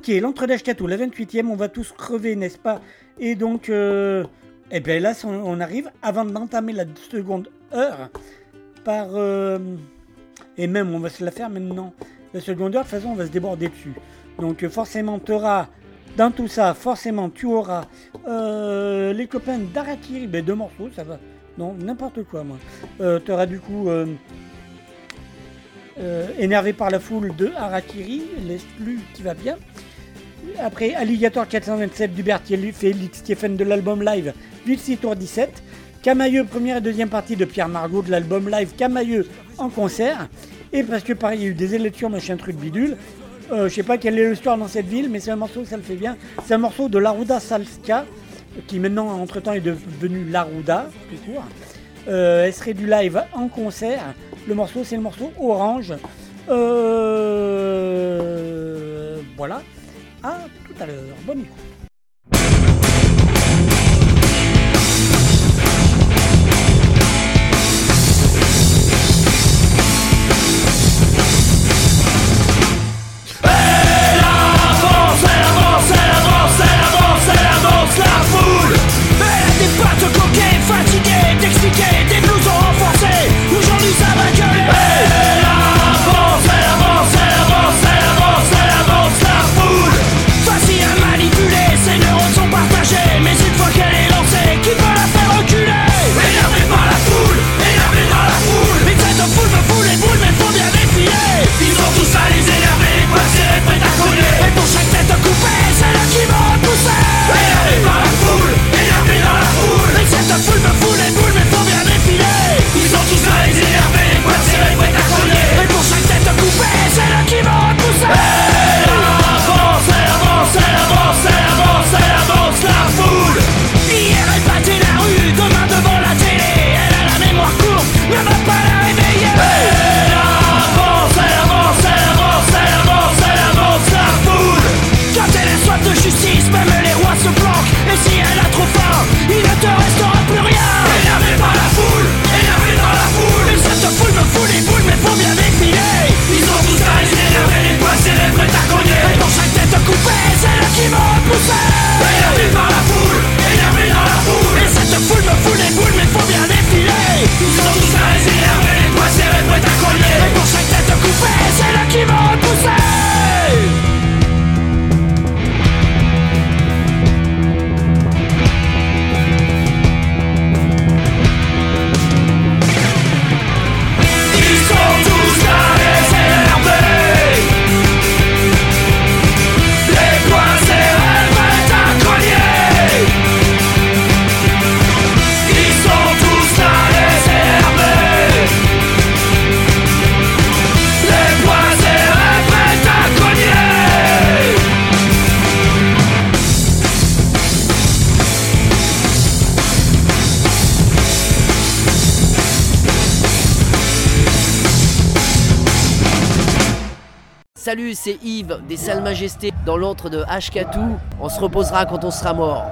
Speaker 1: Ok, l'entre d'Ashkatou, la 28e, on va tous crever, n'est-ce pas? Et donc, euh, eh bien là, on, arrive, avant d'entamer la seconde heure, par... euh, et même, on va se la faire maintenant. La seconde heure, de toute façon, on va se déborder dessus. Donc euh, forcément, tu auras, dans tout ça, forcément, tu auras euh, les copains d'Arakiri, ben, deux morceaux, ça va. Non, n'importe quoi, moi. Tu auras du coup... énervé par la foule de Harakiri, l'exclu qui va bien. Après Alligator 427 d'Hubert Félix Stephen de l'album live Dulcie Tour 17. Camailleux, première et deuxième partie de Pierre Margot de l'album live Camailleux en concert. Et parce que pareil, il y a eu des élections, machin truc bidule. Euh, je sais pas quelle est l'histoire dans cette ville, mais c'est un morceau, ça le fait bien. C'est un morceau de Laruda Salska, qui maintenant, entre-temps, est devenu Laruda, tout court. Euh, elle serait du live en concert. Le morceau, c'est le morceau Orange. Euh, Voilà. À tout à l'heure. Bonne écoute.
Speaker 5: Dans l'antre de Ashkatou. On se reposera quand on sera mort.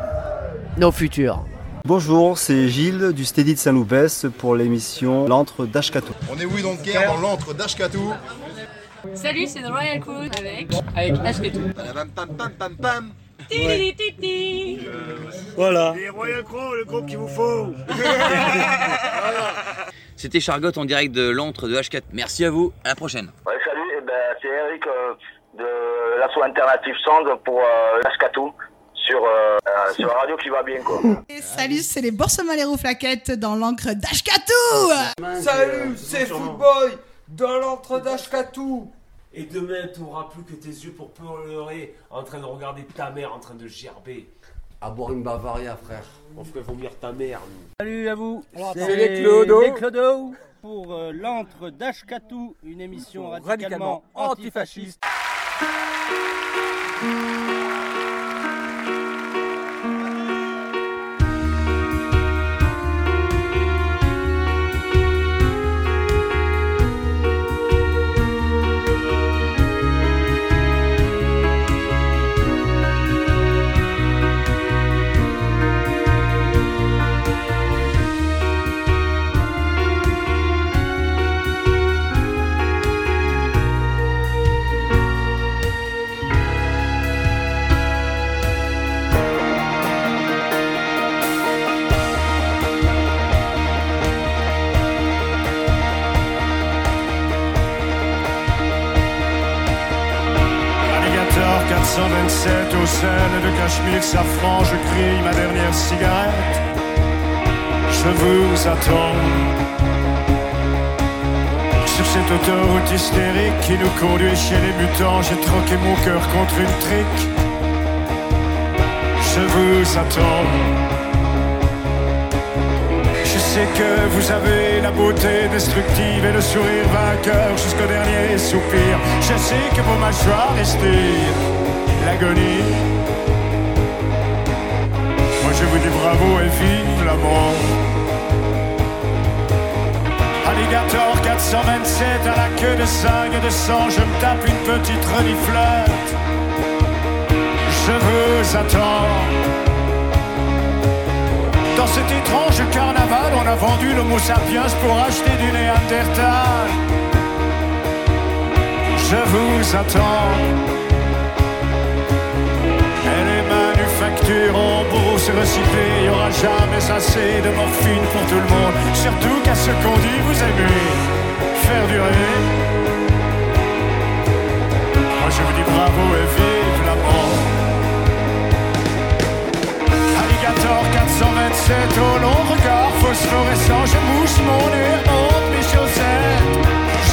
Speaker 5: Nos futurs.
Speaker 6: Bonjour, c'est Gilles du Steady de Saint-Loupès pour l'émission L'antre d'Ashkatou.
Speaker 23: On est oui donc guerre dans l'antre d'Ashkatou.
Speaker 8: Salut, c'est The Royal Crew avec. Avec Ashkatou.
Speaker 23: Pam pam pam pam pam.
Speaker 8: Titi
Speaker 1: Voilà.
Speaker 24: Les Royal Crow, le groupe qu'il vous faut.
Speaker 10: C'était Chargotte en direct de l'antre de H4. Merci à vous, à la prochaine.
Speaker 11: Ouais, salut, eh ben, c'est Eric euh, de l'asso alternative Sound pour euh, Ashkatou sur, euh, euh, sur la radio qui va bien quoi.
Speaker 12: Et salut, c'est les Boursemaleros Flaquettes dans l'encre d'Ashkatou
Speaker 9: Salut, c'est Footboy dans l'antre d'Ashkatou.
Speaker 13: Et demain, tu n'auras plus que tes yeux pour pleurer en train de regarder ta mère en train de gerber.
Speaker 14: À boire une Bavaria, frère.
Speaker 13: On ferait vomir ta mère, nous.
Speaker 15: Salut à vous.
Speaker 9: C'est les Clodo.
Speaker 15: Pour euh, l'antre d'Ashkatou, une émission radicalement antifasciste.
Speaker 24: Alligator thank you hystérique qui nous conduit chez les mutants, j'ai troqué mon cœur contre une trique. Je vous attends. Je sais que vous avez la beauté destructive et le sourire vainqueur jusqu'au dernier soupir. Je sais que vos mâchoires respirent l'agonie. Moi je vous dis bravo et vive la mort. Alligator 427 à la queue de 5 et de sang, je me tape une petite reniflette. Je vous attends. Dans cet étrange carnaval, on a vendu l'homo sapiens pour acheter du néandertal. Je vous attends. Et les manufactures en bourse recyclée, il n'y aura jamais assez de morphine pour tout le monde. Surtout qu'à ce qu'on dit, vous aimez faire durer. Moi je vous dis bravo et vive la mort. Alligator 427 au long regard phosphorescent Je mouche mon nez, honte mes chaussettes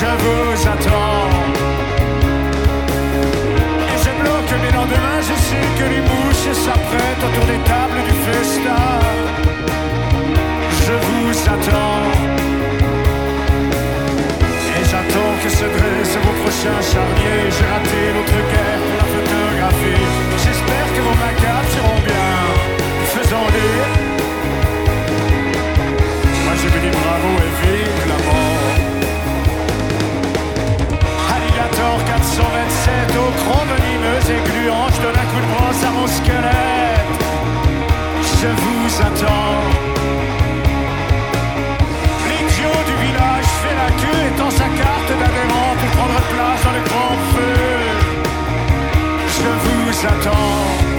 Speaker 24: Je vous attends Et je bloque mes lendemains Je sais que les mouches s'apprêtent autour des tables du festin Je vous attends se dressent vos prochains charniers J'ai raté l'autre guerre pour la photographie J'espère que vos macabres seront bien faisons-les. Moi je vous dis bravo et vive la mort. Alligator 427 au venimeuse et gluant, je donne un coup de brosse à mon squelette. Je vous attends. L'idiot du village fait la queue et tend sa pour place dans le grand feu. Je vous attends.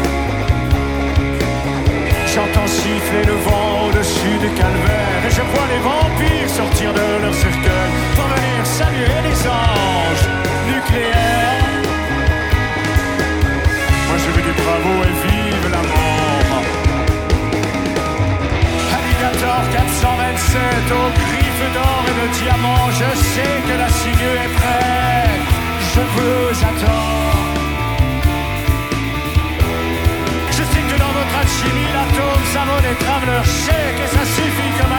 Speaker 24: J'entends siffler le vent au-dessus du calvaire Et je vois les vampires sortir de leur cercueil Pour venir saluer les anges nucléaires Moi je vous dis bravo et vive la mort Alligator 427 aux griffes et Je sais que la ciguë est prête Je vous attends Je sais que dans votre alchimie, l'atome savonne et traveleur chèque et ça suffit comme.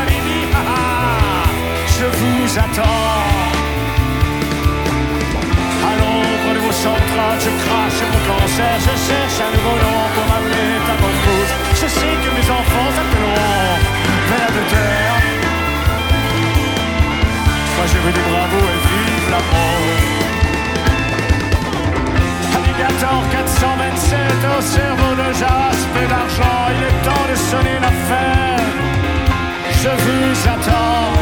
Speaker 24: Ah, ah, je vous attends. À l'ombre de vos centrales, je crache mon cancer. Je cherche un nouveau nom pour m'appeler ta bonne. Je sais que mes enfants s'appelleront vers de terre. Je vous dis bravo et vive la mort. 127 au cerveau de jaspe et d'argent, il est temps de sonner la fête. Je vous attends.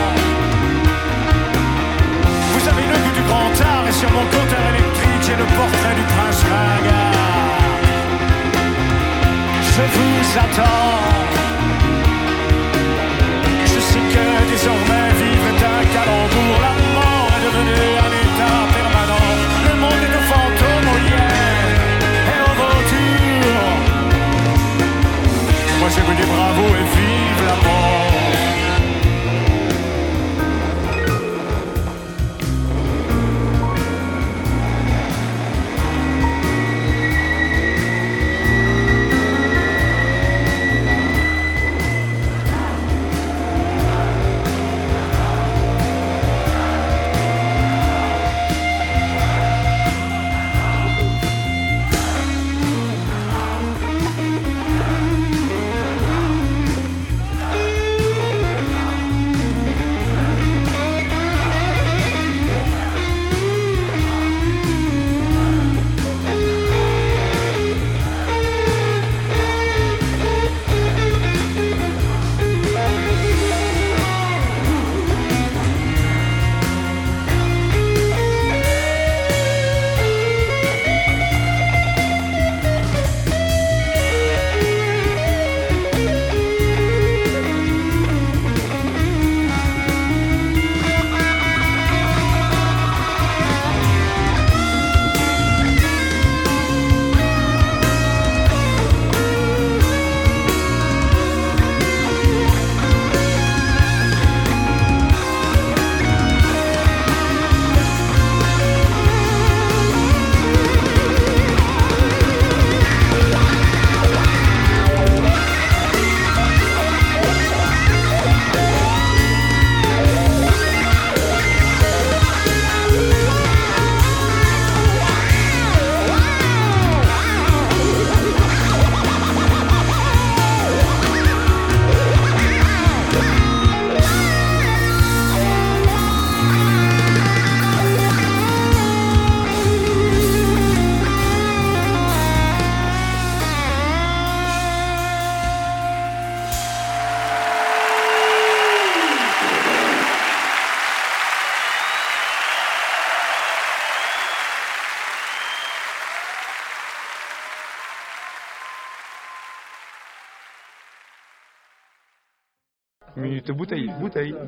Speaker 24: Vous avez le goût du grand art et sur mon compteur électrique, j'ai le portrait du prince ringard. Je vous attends. Je sais que désormais allons pour l'allemand est devenu un état permanent. Le monde est de fantômes oh aux hyènes et aux voitures. Moi j'ai vu des bravos et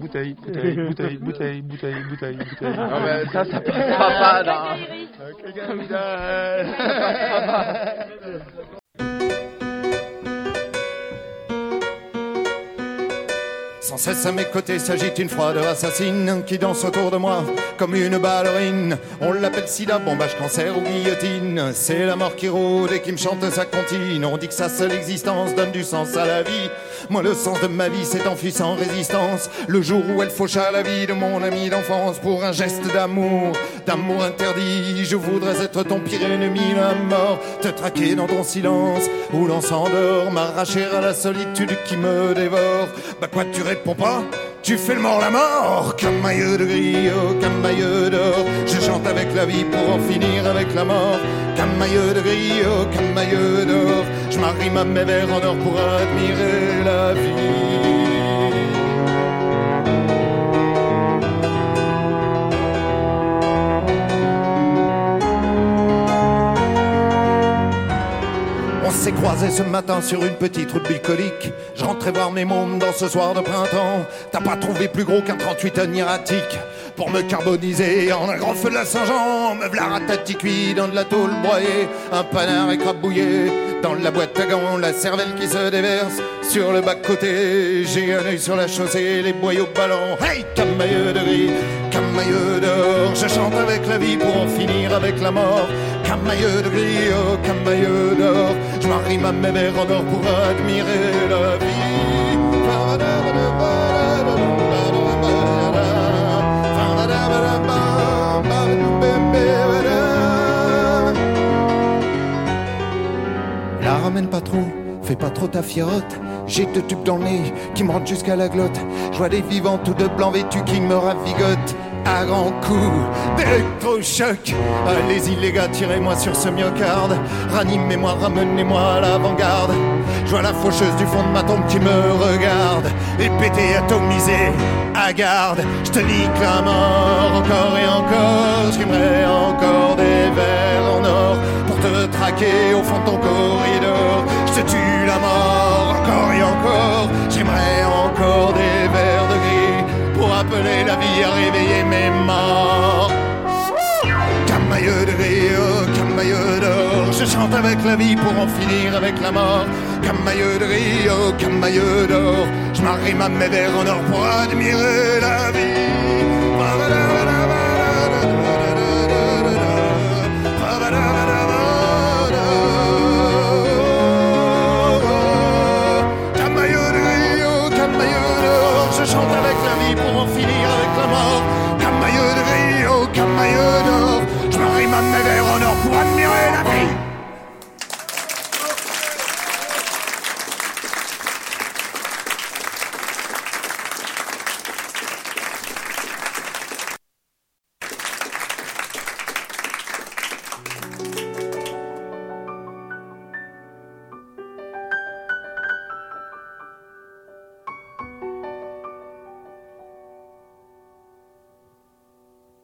Speaker 25: bouteille, bouteille, bouteille, bouteille, bouteille, bouteille, bouteille.
Speaker 26: Ah mais ça, ça passera pas, là.
Speaker 7: cesse à mes côtés s'agite une froide assassine qui danse autour de moi comme une ballerine. On l'appelle sida, bombage, cancer ou guillotine. C'est la mort qui rôde et qui me chante sa comptine. On dit que sa seule existence donne du sens à la vie. Moi, le sens de ma vie s'est enfui sans résistance. Le jour où elle faucha la vie de mon ami d'enfance pour un geste d'amour, d'amour interdit. Je voudrais être ton pire ennemi, la mort. Te traquer dans ton silence où l'on s'endort. M'arracher à la solitude qui me dévore. Bah quoi, tu réponds tu fais le mort la mort, camailleux de gris, oh, camailleux d'or. Je chante avec la vie pour en finir avec la mort. Camailleux de gris, oh, camailleux d'or. Je m'arrime à mes verres en or pour admirer la vie. S'est croisés ce matin sur une petite route bucolique. Je rentrais voir mes mômes dans ce soir de printemps. T'as pas trouvé plus gros qu'un 38 tonnes erratique pour me carboniser en un grand feu de la Saint-Jean. Me v'là ratati cuit dans de la tôle broyée, un panard écrabouillé dans la boîte à gants, la cervelle qui se déverse sur le bas-côté. J'ai un œil sur la chaussée, les boyaux ballants. Hey, camailleux de gris, camailleux d'or. Je chante avec la vie pour en finir avec la mort. Camailleux de gris, oh, camailleux d'or. Je à mes verres en or pour admirer la vie. Ramène pas trop, fais pas trop ta fiotte. J'ai deux tubes dans le nez qui me rentrent jusqu'à la glotte. Je vois des vivants tout de blanc vêtus qui me ravigotent. à grands coups d'électrochoc. Allez-y les gars, tirez-moi sur ce myocarde. Ranimez-moi, ramenez-moi à l'avant-garde. Je vois la faucheuse du fond de ma tombe qui me regarde. Et pété, atomisé, à garde. Je te nique la mort encore et encore. J'aimerais encore des vers en or au fond de ton corridor. Je te tue la mort encore et encore. J'aimerais encore des vers de gris pour appeler la vie à réveiller mes morts. Camailleux de gris, oh, camailleux d'or, je chante avec la vie pour en finir avec la mort. Camailleux de gris, oh, camailleux d'or, je m'arrime à mes vers en or pour admirer la vie. M'arrime à mes vers en or pour admirer la vie.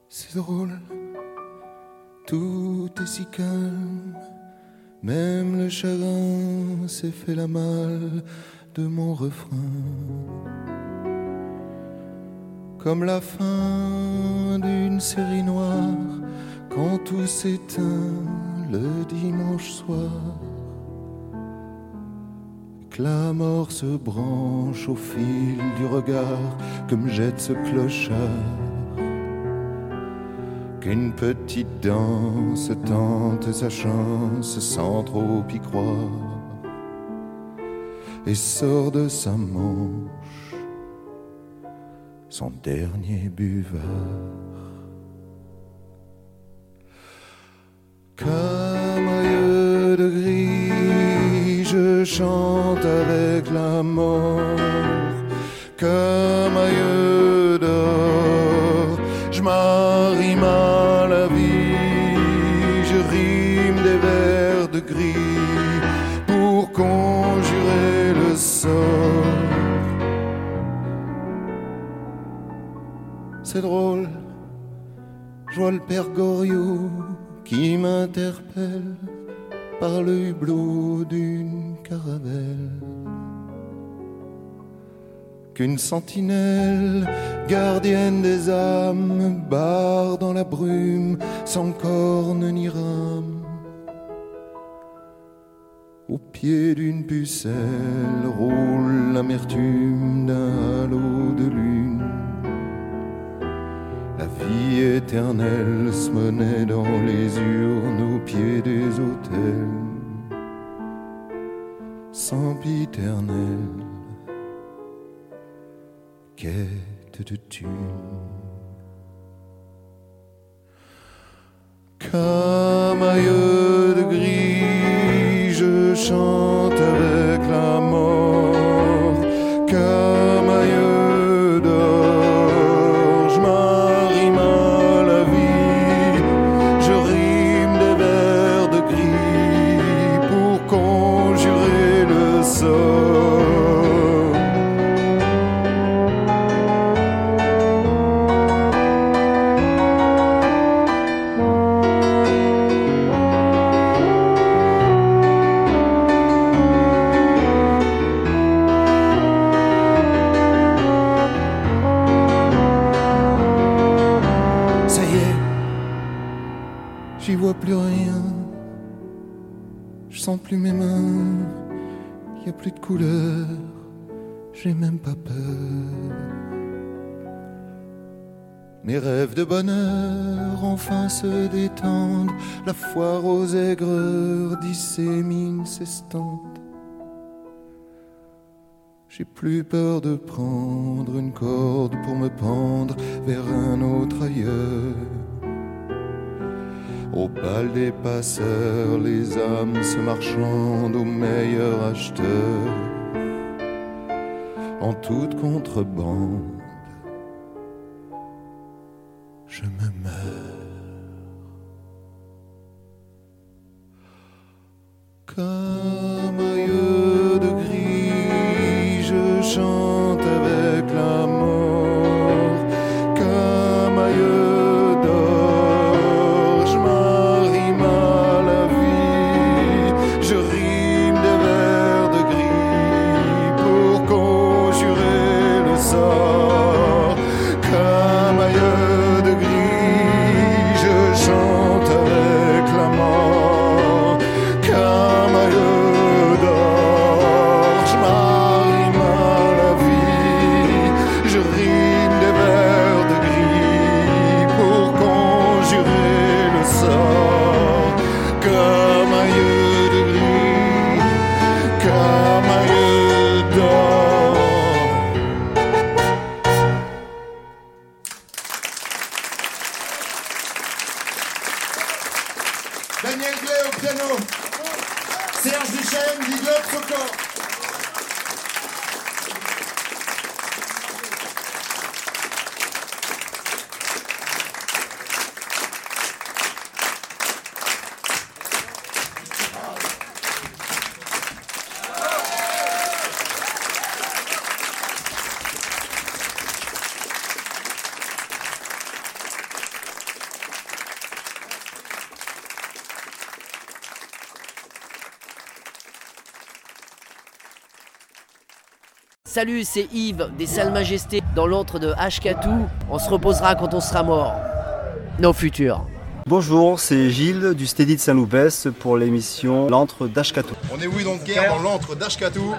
Speaker 7: C'est drôle, tout est si calme, même le chagrin s'est fait la malle de mon refrain. Comme la fin d'une série noire, quand tout s'éteint le dimanche soir. Que la mort se branche au fil du regard que me jette ce clochard qu'une petite danse tente sa chance sans trop y croire et sort de sa manche son dernier buvard. Camailleux de gris, je chante avec la mort. Père Goriot qui m'interpelle par le hublot d'une caravelle. Qu'une sentinelle, gardienne des âmes, barre dans la brume, sans corne ni rame. Au pied d'une pucelle roule l'amertume d'un halo de lune. Vie éternelle se menait dans les urnes au pied des autels. Sempiternel, quête de thunes. Camailleux de gris, je chante j'ai même pas peur. Mes rêves de bonheur enfin se détendent, la foire aux aigreurs dissémine ses stands. J'ai plus peur de prendre une corde pour me pendre vers un autre ailleurs. Au bal des passeurs, les âmes se marchandent au meilleur acheteur. En toute contrebande,
Speaker 5: Salut, c'est Yves des Salles Majestés dans l'antre de Ashkatou. On se reposera quand on sera mort. Nos futurs.
Speaker 6: Bonjour, c'est Gilles du Steady de Saint-Loupès pour l'émission L'antre d'Ashkatou.
Speaker 23: On est oui donc guerre dans l'antre d'Ashkatou.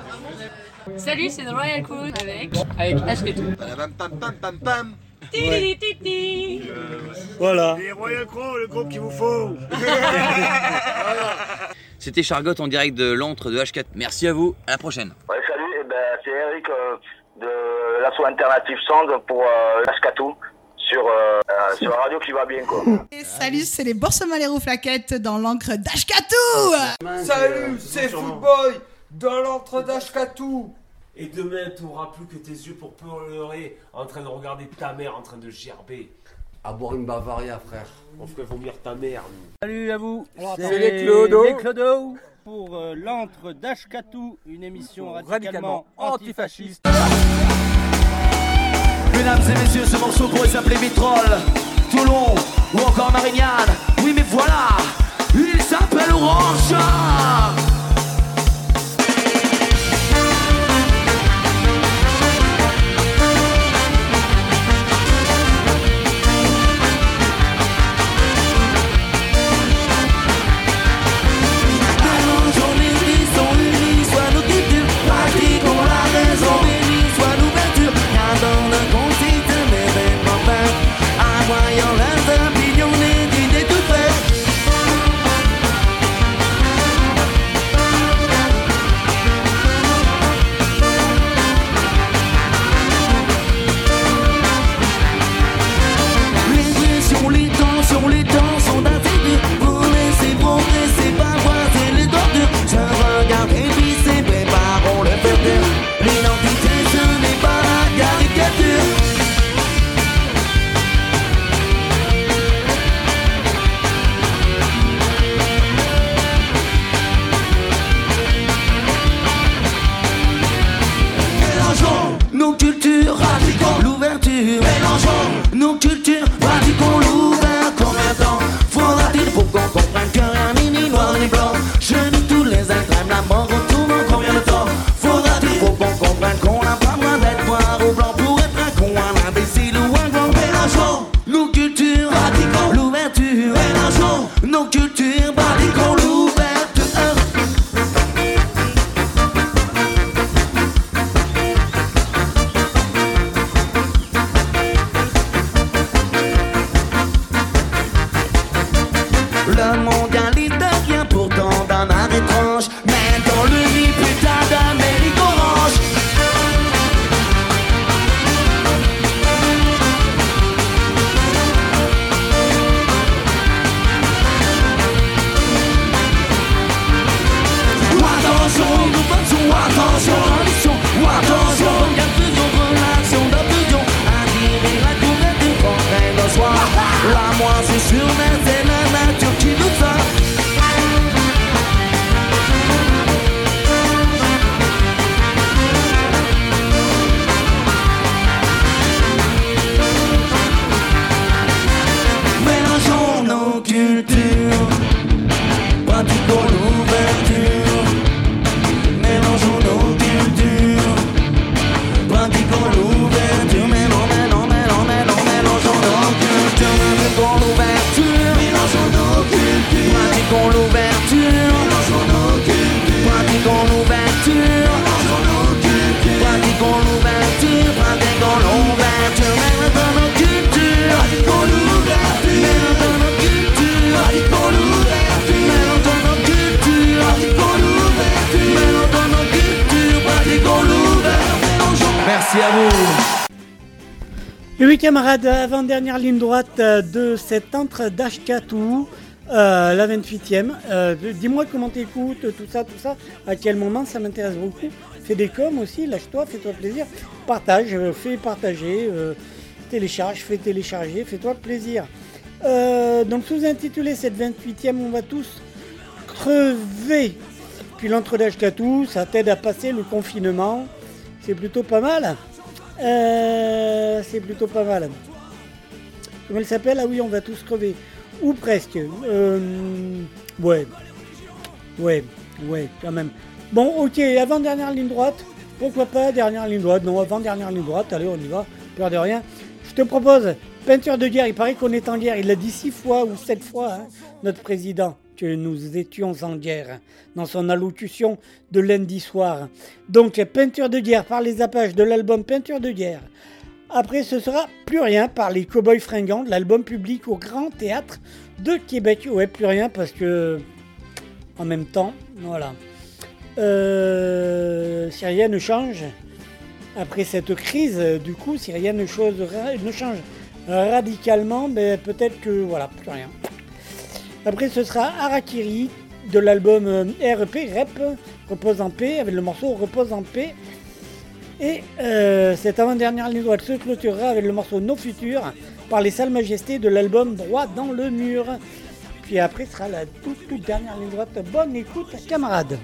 Speaker 8: Salut, c'est The Royal Crew avec. Avec Ashketou.
Speaker 23: Pam pam pam pam pam.
Speaker 8: Titi-titi-titi.
Speaker 6: Voilà.
Speaker 27: Les Royal Crow, le groupe qu'il vous faut.
Speaker 10: C'était Chargotte en direct de l'antre de H4. Merci à vous, à la prochaine.
Speaker 11: Alternative Sound pour euh, Ashkatou sur, euh, euh, sur la radio qui va bien quoi.
Speaker 12: Et salut, c'est les Boursemans flaquettes dans l'encre d'Ashkatou
Speaker 9: Salut, c'est Footboy dans l'antre d'Ashkatou.
Speaker 13: Et demain, tu n'auras plus que tes yeux pour pleurer en train de regarder ta mère en train de gerber.
Speaker 14: À boire une Bavaria, frère.
Speaker 13: On ferait vomir ta mère. nous.
Speaker 15: Salut à vous.
Speaker 9: C'est les Clodo.
Speaker 15: les Clodo pour euh, l'antre d'Ashkatou, une émission radicalement antifasciste.
Speaker 27: Mesdames et messieurs, ce morceau pourrait s'appeler Vitrolles, Toulon ou encore Marignane. Oui, mais voilà, il s'appelle Orange.
Speaker 1: Camarades, avant-dernière ligne droite euh, de cet entre d'Ashkatou, euh, la 28e. Euh, Dis-moi comment t'écoutes, tout ça, tout ça. À quel moment ça m'intéresse beaucoup. Fais des coms aussi, lâche-toi, fais-toi plaisir. Partage, fais partager, télécharge, fais télécharger, fais-toi plaisir. Donc sous-intitulé cette 28e, on va tous crever. Puis l'entre d'Ashkatou, ça t'aide à passer le confinement. C'est plutôt pas mal. Euh, c'est plutôt pas mal. Comment elle s'appelle Ah oui, on va tous crever. Ou presque. Euh, ouais. Ouais, ouais, quand même. Bon, ok, avant-dernière ligne droite. Pourquoi pas dernière ligne droite Non, avant-dernière ligne droite. Allez, on y va. Peur de rien. Je te propose peinture de guerre. Il paraît qu'on est en guerre. Il l'a dit six fois ou sept fois, hein, notre président, que nous étions en guerre dans son allocution de lundi soir. Donc, peinture de guerre par les Apaches de l'album Peinture de guerre. Après, ce sera plus rien par les Cowboys Fringants, de l'album public au Grand Théâtre de Québec. Ouais, plus rien parce que, en même temps, voilà. Euh, si rien ne change, après cette crise, du coup, si rien ne, chose, ne change radicalement, ben, peut-être que, voilà, plus rien. Après, ce sera Harakiri de l'album euh, REP, Rep, Repose en paix, avec le morceau Repose en paix. Et euh, cette avant-dernière ligne droite se clôturera avec le morceau Nos Futurs par les Salles Majestés de l'album Droit dans le mur. Puis après sera la toute, toute dernière ligne droite. Bonne écoute, camarades.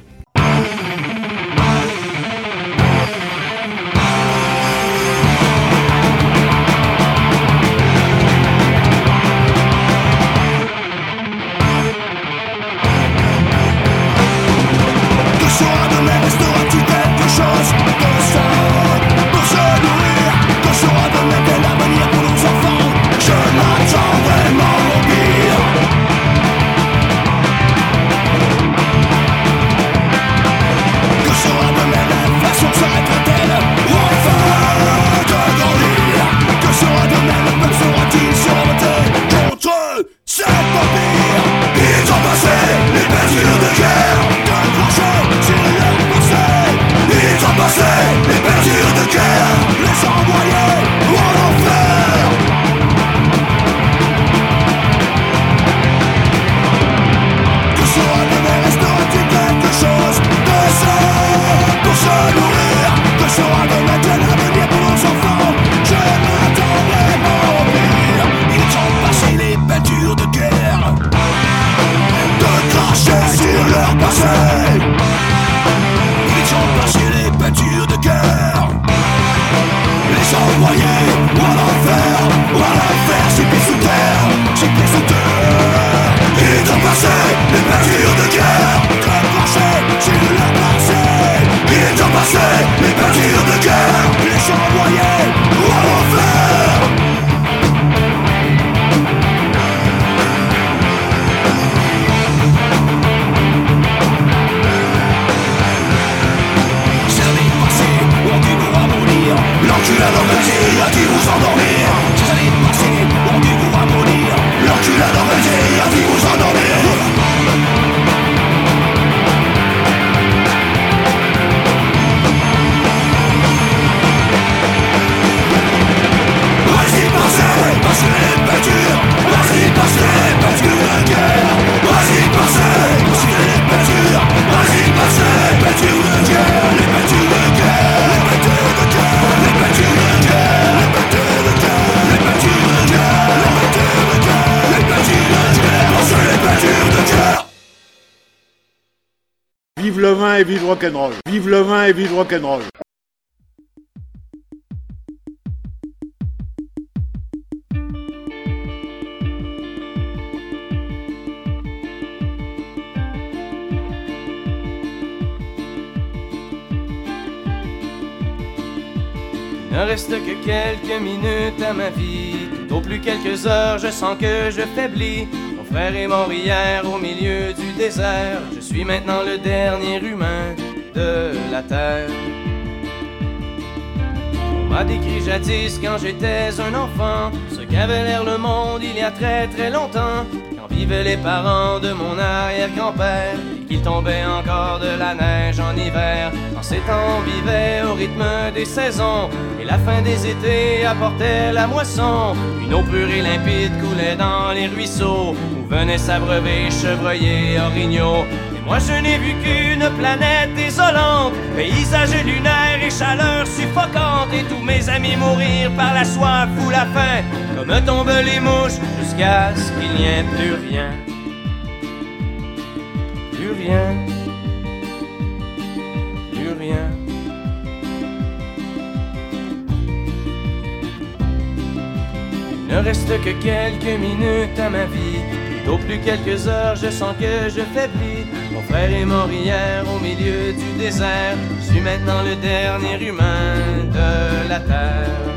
Speaker 28: Vive le vin et vive rock'n'roll.
Speaker 29: Ne reste que quelques minutes à ma vie. Au plus quelques heures, je sens que je faiblis. Frère est mort hier au milieu du désert. Je suis maintenant le dernier humain de la terre. M'a décrit jadis quand j'étais un enfant ce qu'avait l'air le monde il y a très très longtemps. Quand vivaient les parents de mon arrière-grand-père. qu'il tombait encore de la neige en hiver. En ces temps, on vivait au rythme des saisons, et la fin des étés apportait la moisson. Une eau pure et limpide coulait dans les ruisseaux, où venaient s'abreuver chevreuils, orignaux. Moi je n'ai vu qu'une planète désolante, paysage lunaire et chaleur suffocante, et tous mes amis mourir par la soif ou la faim, comme tombent les mouches, jusqu'à ce qu'il n'y ait plus rien. Plus rien. Plus rien. Il ne reste que quelques minutes à ma vie. Plutôt plus quelques heures, je sens que je faiblis. Mon frère est mort hier au milieu du désert. Je suis maintenant le dernier humain de la terre.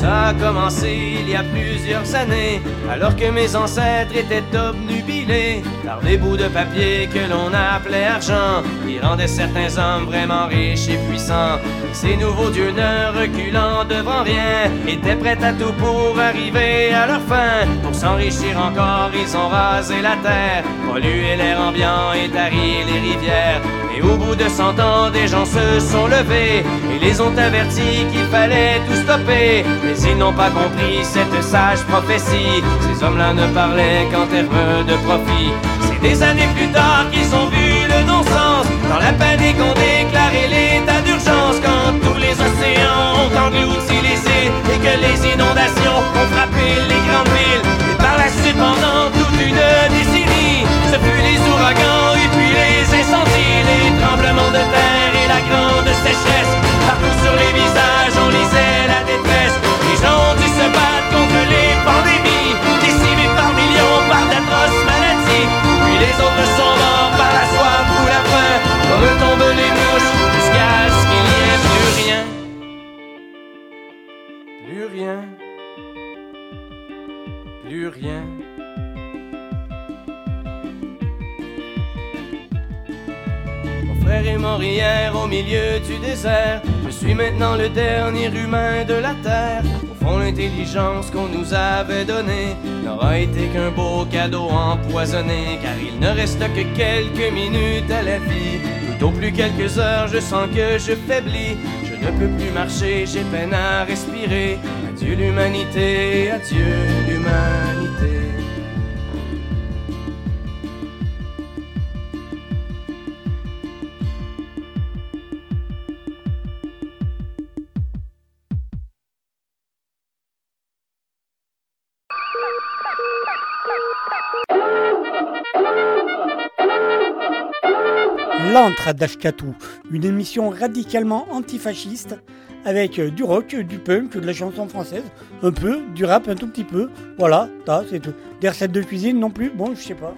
Speaker 29: Ça a commencé il y a plusieurs années, alors que mes ancêtres étaient obnubilés par des bouts de papier que l'on appelait argent, qui rendaient certains hommes vraiment riches et puissants. Ces nouveaux dieux ne reculant devant rien, étaient prêts à tout pour arriver à leur fin. Pour s'enrichir encore, ils ont rasé la terre, pollué l'air ambiant et tari les rivières. Et au bout de cent ans, des gens se sont levés et les ont avertis qu'il fallait tout stopper. Mais ils n'ont pas compris cette sage prophétie. Ces hommes-là ne parlaient qu'en termes de profit. C'est des années plus tard qu'ils ont vu le non-sens. Dans la panique, on déclaré l'état d'urgence. Quand tous les océans ont englouti les îles et que les inondations ont frappé les grandes villes. Et par la suite, pendant toute une décennie, ce fut les ouragans et puis les incendies, les tremblements de terre et la grande sécheresse. Partout sur les visages, on lisait la détresse. Se contre les pandémies, décimés par millions par d'atroces maladies. Puis les autres sont morts par la soif ou la faim, comme tombent les mouches, jusqu'à ce qu'il n'y ait plus rien. Plus rien. Plus rien. Mon frère est mort hier au milieu du désert. Je suis maintenant le dernier humain de la terre. Au fond, l'intelligence qu'on nous avait donnée n'aura été qu'un beau cadeau empoisonné. Car il ne reste que quelques minutes à la vie. Tout au plus quelques heures, je sens que je faiblis. Je ne peux plus marcher, j'ai peine à respirer. Adieu l'humanité, adieu l'humanité.
Speaker 1: L'antre d'Ashkatou, une émission radicalement antifasciste avec euh, du rock, du punk, de la chanson française, un peu, du rap un tout petit peu. Voilà, ça c'est tout. Des recettes de cuisine non plus, bon, je sais pas.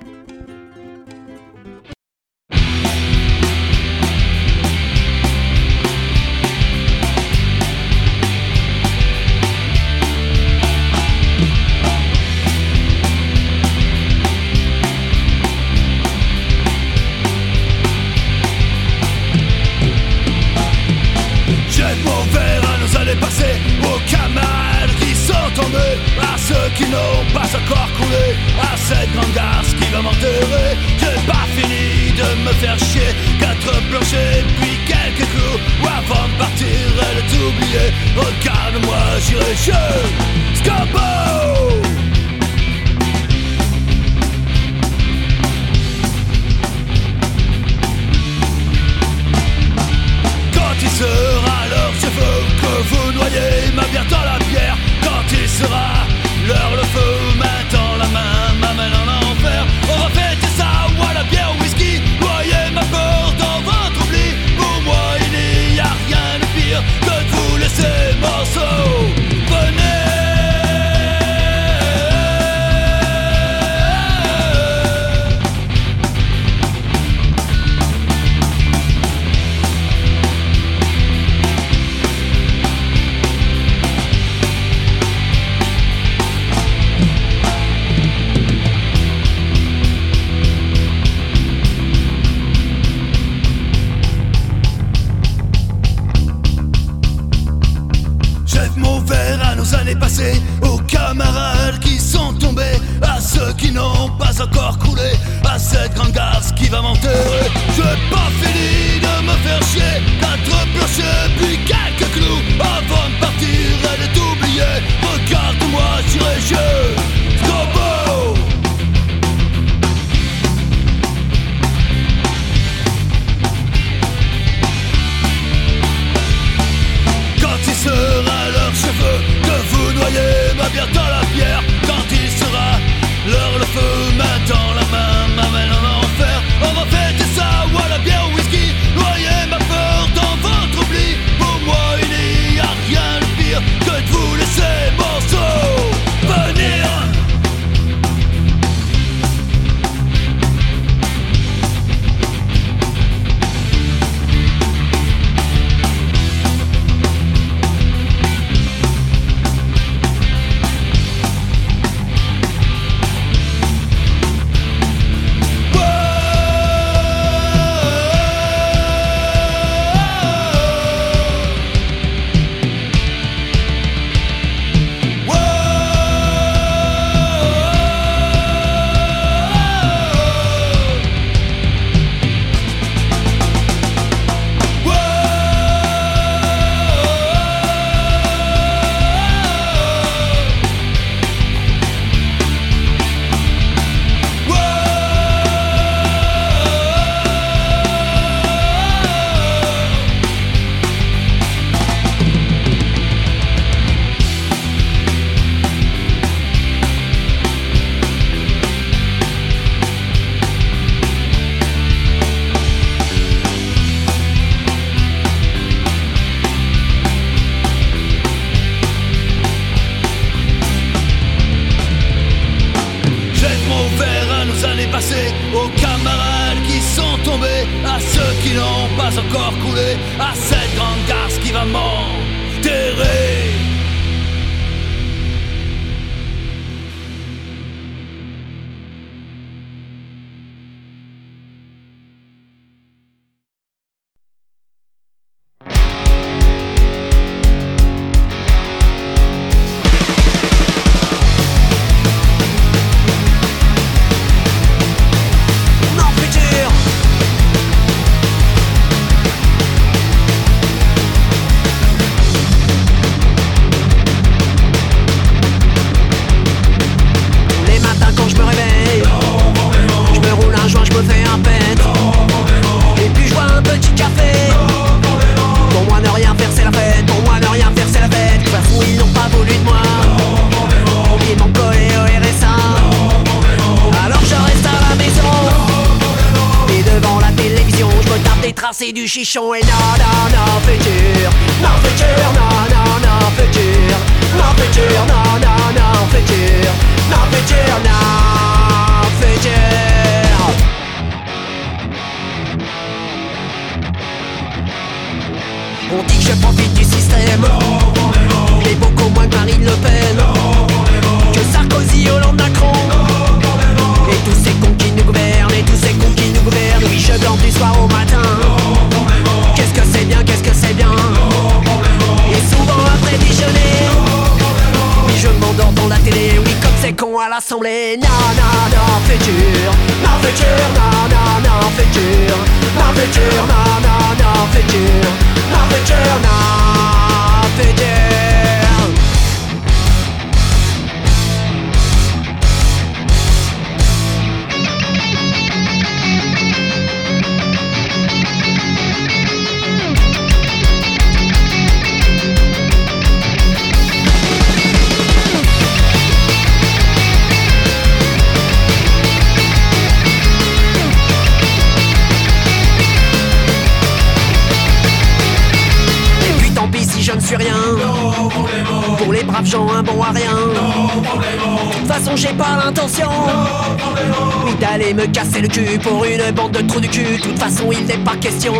Speaker 27: façon, il
Speaker 5: n'est pas question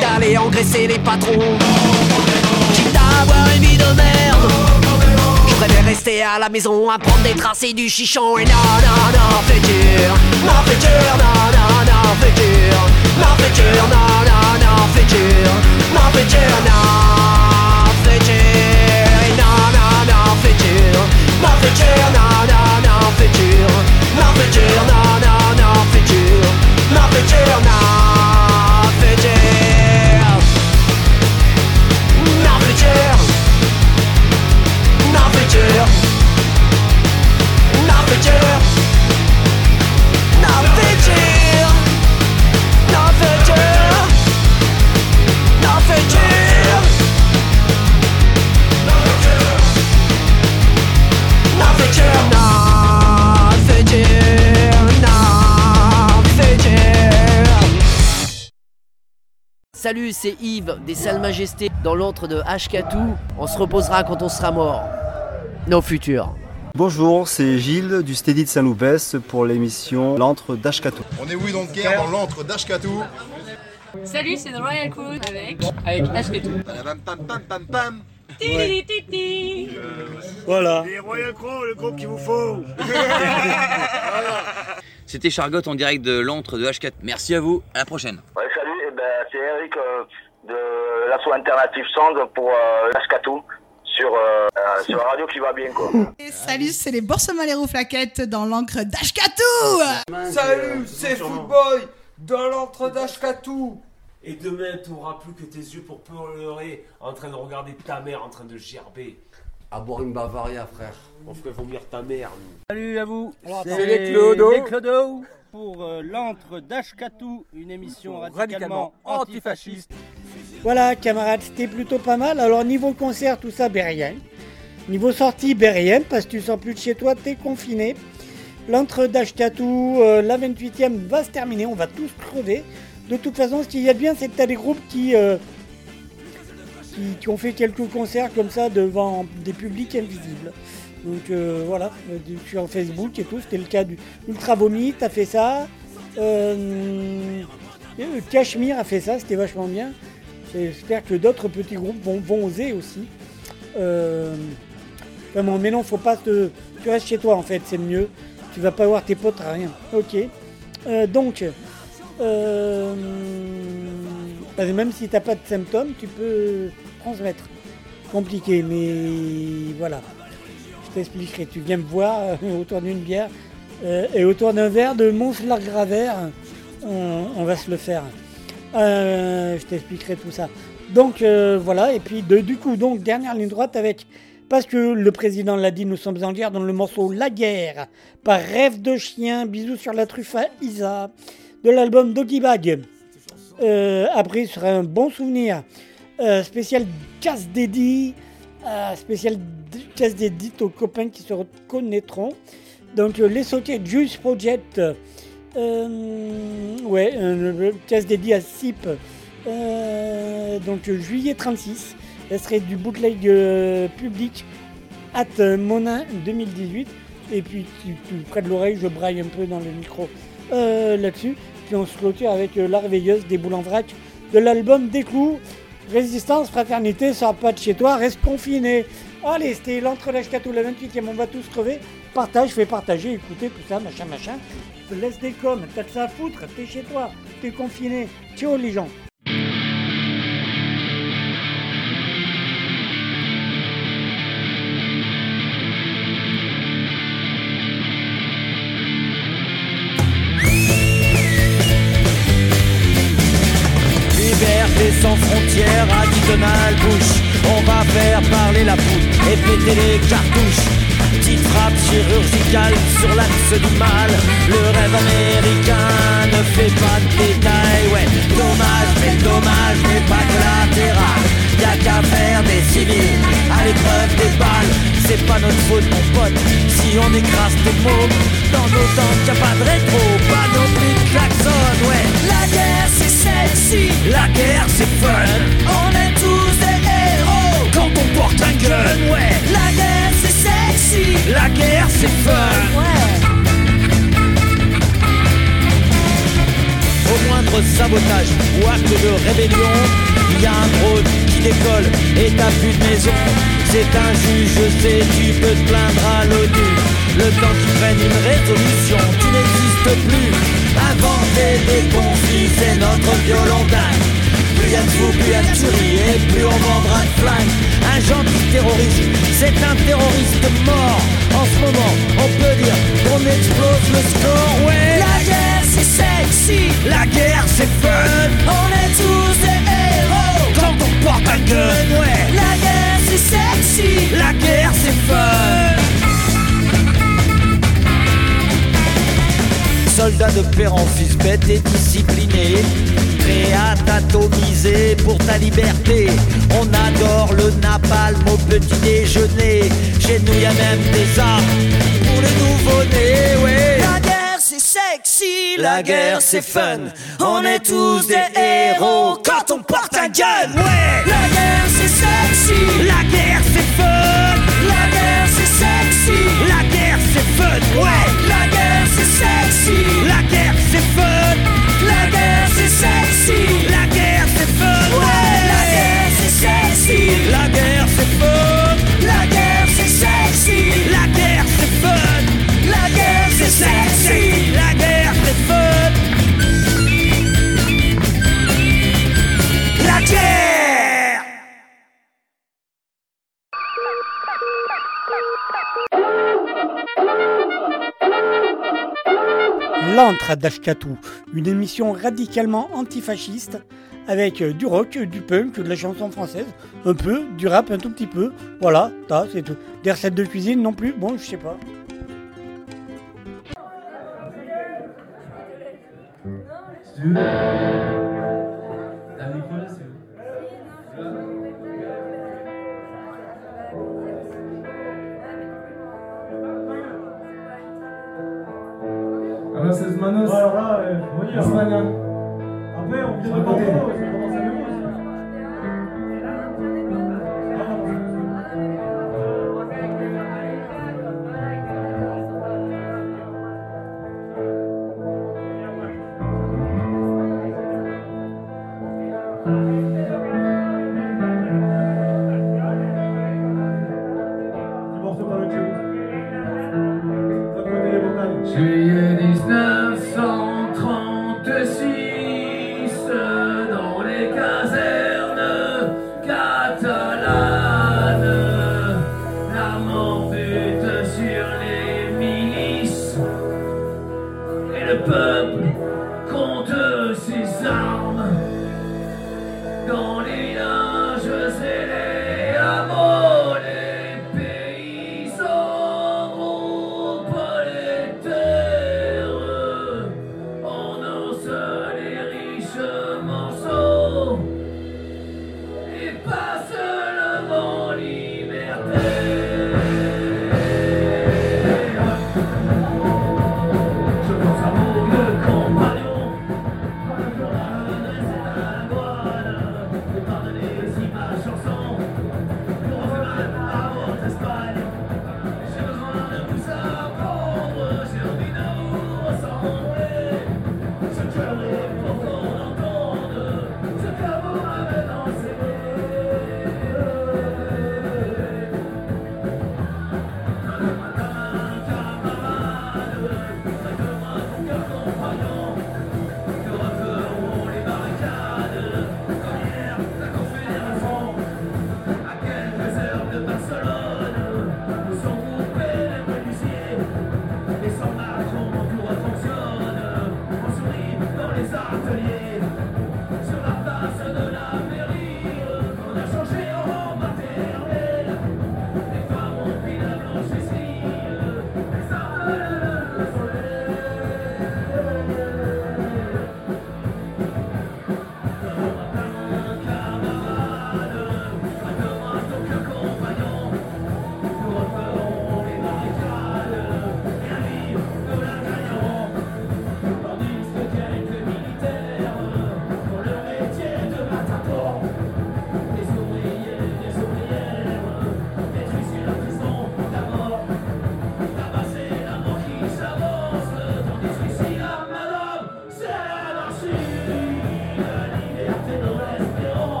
Speaker 5: d'aller engraisser les patrons. Quitte à avoir une vie de
Speaker 21: merde, je préfère rester à la maison à prendre des tracés du chichon. Et non, non, non, fais dur, non, fais dur, non, non, non, fais dur, non, fais dur, non, non, non, fais dur, non, fais dur, non, fais dur, non, non, non, fais dur, non, fais non, fais dur, non. not the jail now.
Speaker 5: Salut, c'est Yves des Salles Majestés dans l'antre de Ashkatou. On se reposera quand on sera mort. Nos futurs.
Speaker 6: Bonjour, c'est Gilles du Steady de Saint-Loupès pour l'émission L'antre d'Ashkatou.
Speaker 7: On est oui donc guerre dans l'antre d'Ashkatou.
Speaker 8: Salut, c'est The Royal Crew avec avec Ashkatou.
Speaker 1: Voilà.
Speaker 30: Les Royal Crow, le groupe qu'il vous faut.
Speaker 10: C'était Chargotte en direct de l'antre de H4. Merci à vous, à la prochaine.
Speaker 11: Ouais, ben, c'est Eric euh, de l'asso alternative Sound pour euh, l'Ashkatou sur, euh, euh, sur la radio qui va bien quoi.
Speaker 12: Et salut, c'est les Boursemans les flaquettes dans l'encre d'Ashkatou
Speaker 9: Salut, c'est Footboy dans l'antre d'Ashkatou.
Speaker 13: Et demain, tu n'auras plus que tes yeux pour pleurer en train de regarder ta mère en train de gerber.
Speaker 14: À boire une Bavaria, frère.
Speaker 13: On ferait vomir ta mère. nous.
Speaker 15: Salut à vous.
Speaker 9: C'est les Clodo.
Speaker 15: Les Clodo pour euh, l'antre d'Ashkatou, une émission radicalement,
Speaker 31: Radicalement
Speaker 15: antifasciste.
Speaker 1: Voilà, camarades, c'était plutôt pas mal. Alors, niveau concert, tout ça, ben rien. Niveau sortie, ben rien, parce que tu sors plus de chez toi, t'es confiné. L'entre d'Ashkatou, euh, la 28e va se terminer, on va tous crever. De toute façon, ce qu'il y a de bien, c'est que t'as des groupes qui, euh, qui, qui ont fait quelques concerts comme ça devant des publics invisibles. Donc euh, voilà, euh, sur Facebook et tout, c'était le cas du Ultra Vomi, t'as fait ça. Euh, Cachemire a fait ça, c'était vachement bien. J'espère que d'autres petits groupes vont, oser aussi. Euh, mais non, faut pas te. Tu restes chez toi en fait, c'est mieux. Tu vas pas voir tes potes, rien. Ok. Euh, donc, que même si t'as pas de symptômes, tu peux transmettre. Compliqué, mais voilà. Je t'expliquerai. Tu viens me voir euh, autour d'une bière euh, et autour d'un verre de Monslar Gravert. On, on va se le faire. Euh, je t'expliquerai tout ça. Donc voilà, et puis de- du coup, donc dernière ligne droite avec, parce que le président l'a dit, nous sommes en guerre dans le morceau La guerre, par Rêve de chien, bisous sur la truffe à Isa, de l'album Doggy Bag. Après, ce sera un bon souvenir. Spécial casse dédié, euh, spécial d- casse dédié aux copains qui se reconnaîtront. Donc euh, les sockets Juice Project, euh, ouais, un casse dédié à SIP. Euh, donc euh, juillet 36, ça serait du bootleg euh, public at euh, Monin 2018. Et puis près de l'oreille, je braille un peu dans le micro euh, là-dessus. Puis on se clôture avec euh, La Réveilleuse des boules en vrac de l'album Des Clous. Résistance, fraternité, sors pas de chez toi, reste confiné. Allez, c'était l'entre l'Ashkatou, la 28e, on va tous crever. Partage, fais partager, écoutez tout ça, machin, machin. Laisse des coms, t'as que ça à foutre, t'es chez toi, t'es confiné. Ciao les gens.
Speaker 29: La et péter les cartouches. Petite frappe chirurgicale sur l'axe du mal. Le rêve américain ne fait pas de détails. Ouais, dommage, mais dommage, mais pas collatéral. Y'a qu'à faire des civils à l'épreuve des balles. C'est pas notre faute, mon pote, si on écrase tes mômes. Dans nos temps, y'a pas de rétro, pas non plus de klaxon, ouais. La guerre, c'est sexy, la guerre, c'est fun. On est on porte un gun, ouais. La guerre, c'est sexy, la guerre, c'est fun, ouais. Au moindre sabotage ou acte de rébellion, il y a un drone qui décolle et t'as plus de maison. C'est un juge, je sais, tu peux te plaindre à l'ONU. Le temps qu'ils prennent une résolution, tu n'existes plus. Inventer des conflits, c'est notre violon Plus y'a de fous, plus y'a de tueries et plus on vendra de flingues. Un gentil terroriste, c'est un terroriste mort. En ce moment, on peut dire qu'on explose le score, ouais. La guerre, c'est sexy, la guerre, c'est fun. On est tous des héros quand on porte un gun, ouais. La guerre, c'est sexy, la guerre, c'est fun. soldat de père en fils bête et discipliné, prêt à t'atomiser pour ta liberté. On adore le napalm au petit déjeuner, chez nous y a même des armes pour les nouveau-nés. La guerre c'est sexy,
Speaker 27: la guerre c'est fun, on est tous des héros quand on porte un gun, ouais. La guerre c'est sexy, la guerre c'est fun, la guerre c'est sexy, la guerre c'est fun, ouais sexy. La guerre, c'est fun. La guerre, c'est sexy. La guerre, c'est fun. La guerre, c'est sexy. La guerre, c'est fun. La guerre, c'est sexy. La guerre, c'est fun. La guerre, c'est sexy. La guerre, c'est fun. La guerre.
Speaker 1: L'Antre d'Ashkatou, une émission radicalement antifasciste avec euh, du rock, du punk, de la chanson française, un peu, du rap un tout petit peu. Voilà, c'est tout. Des recettes de cuisine non plus, bon, je sais pas.
Speaker 22: Manos. Voilà, euh, on va. Après, on vient de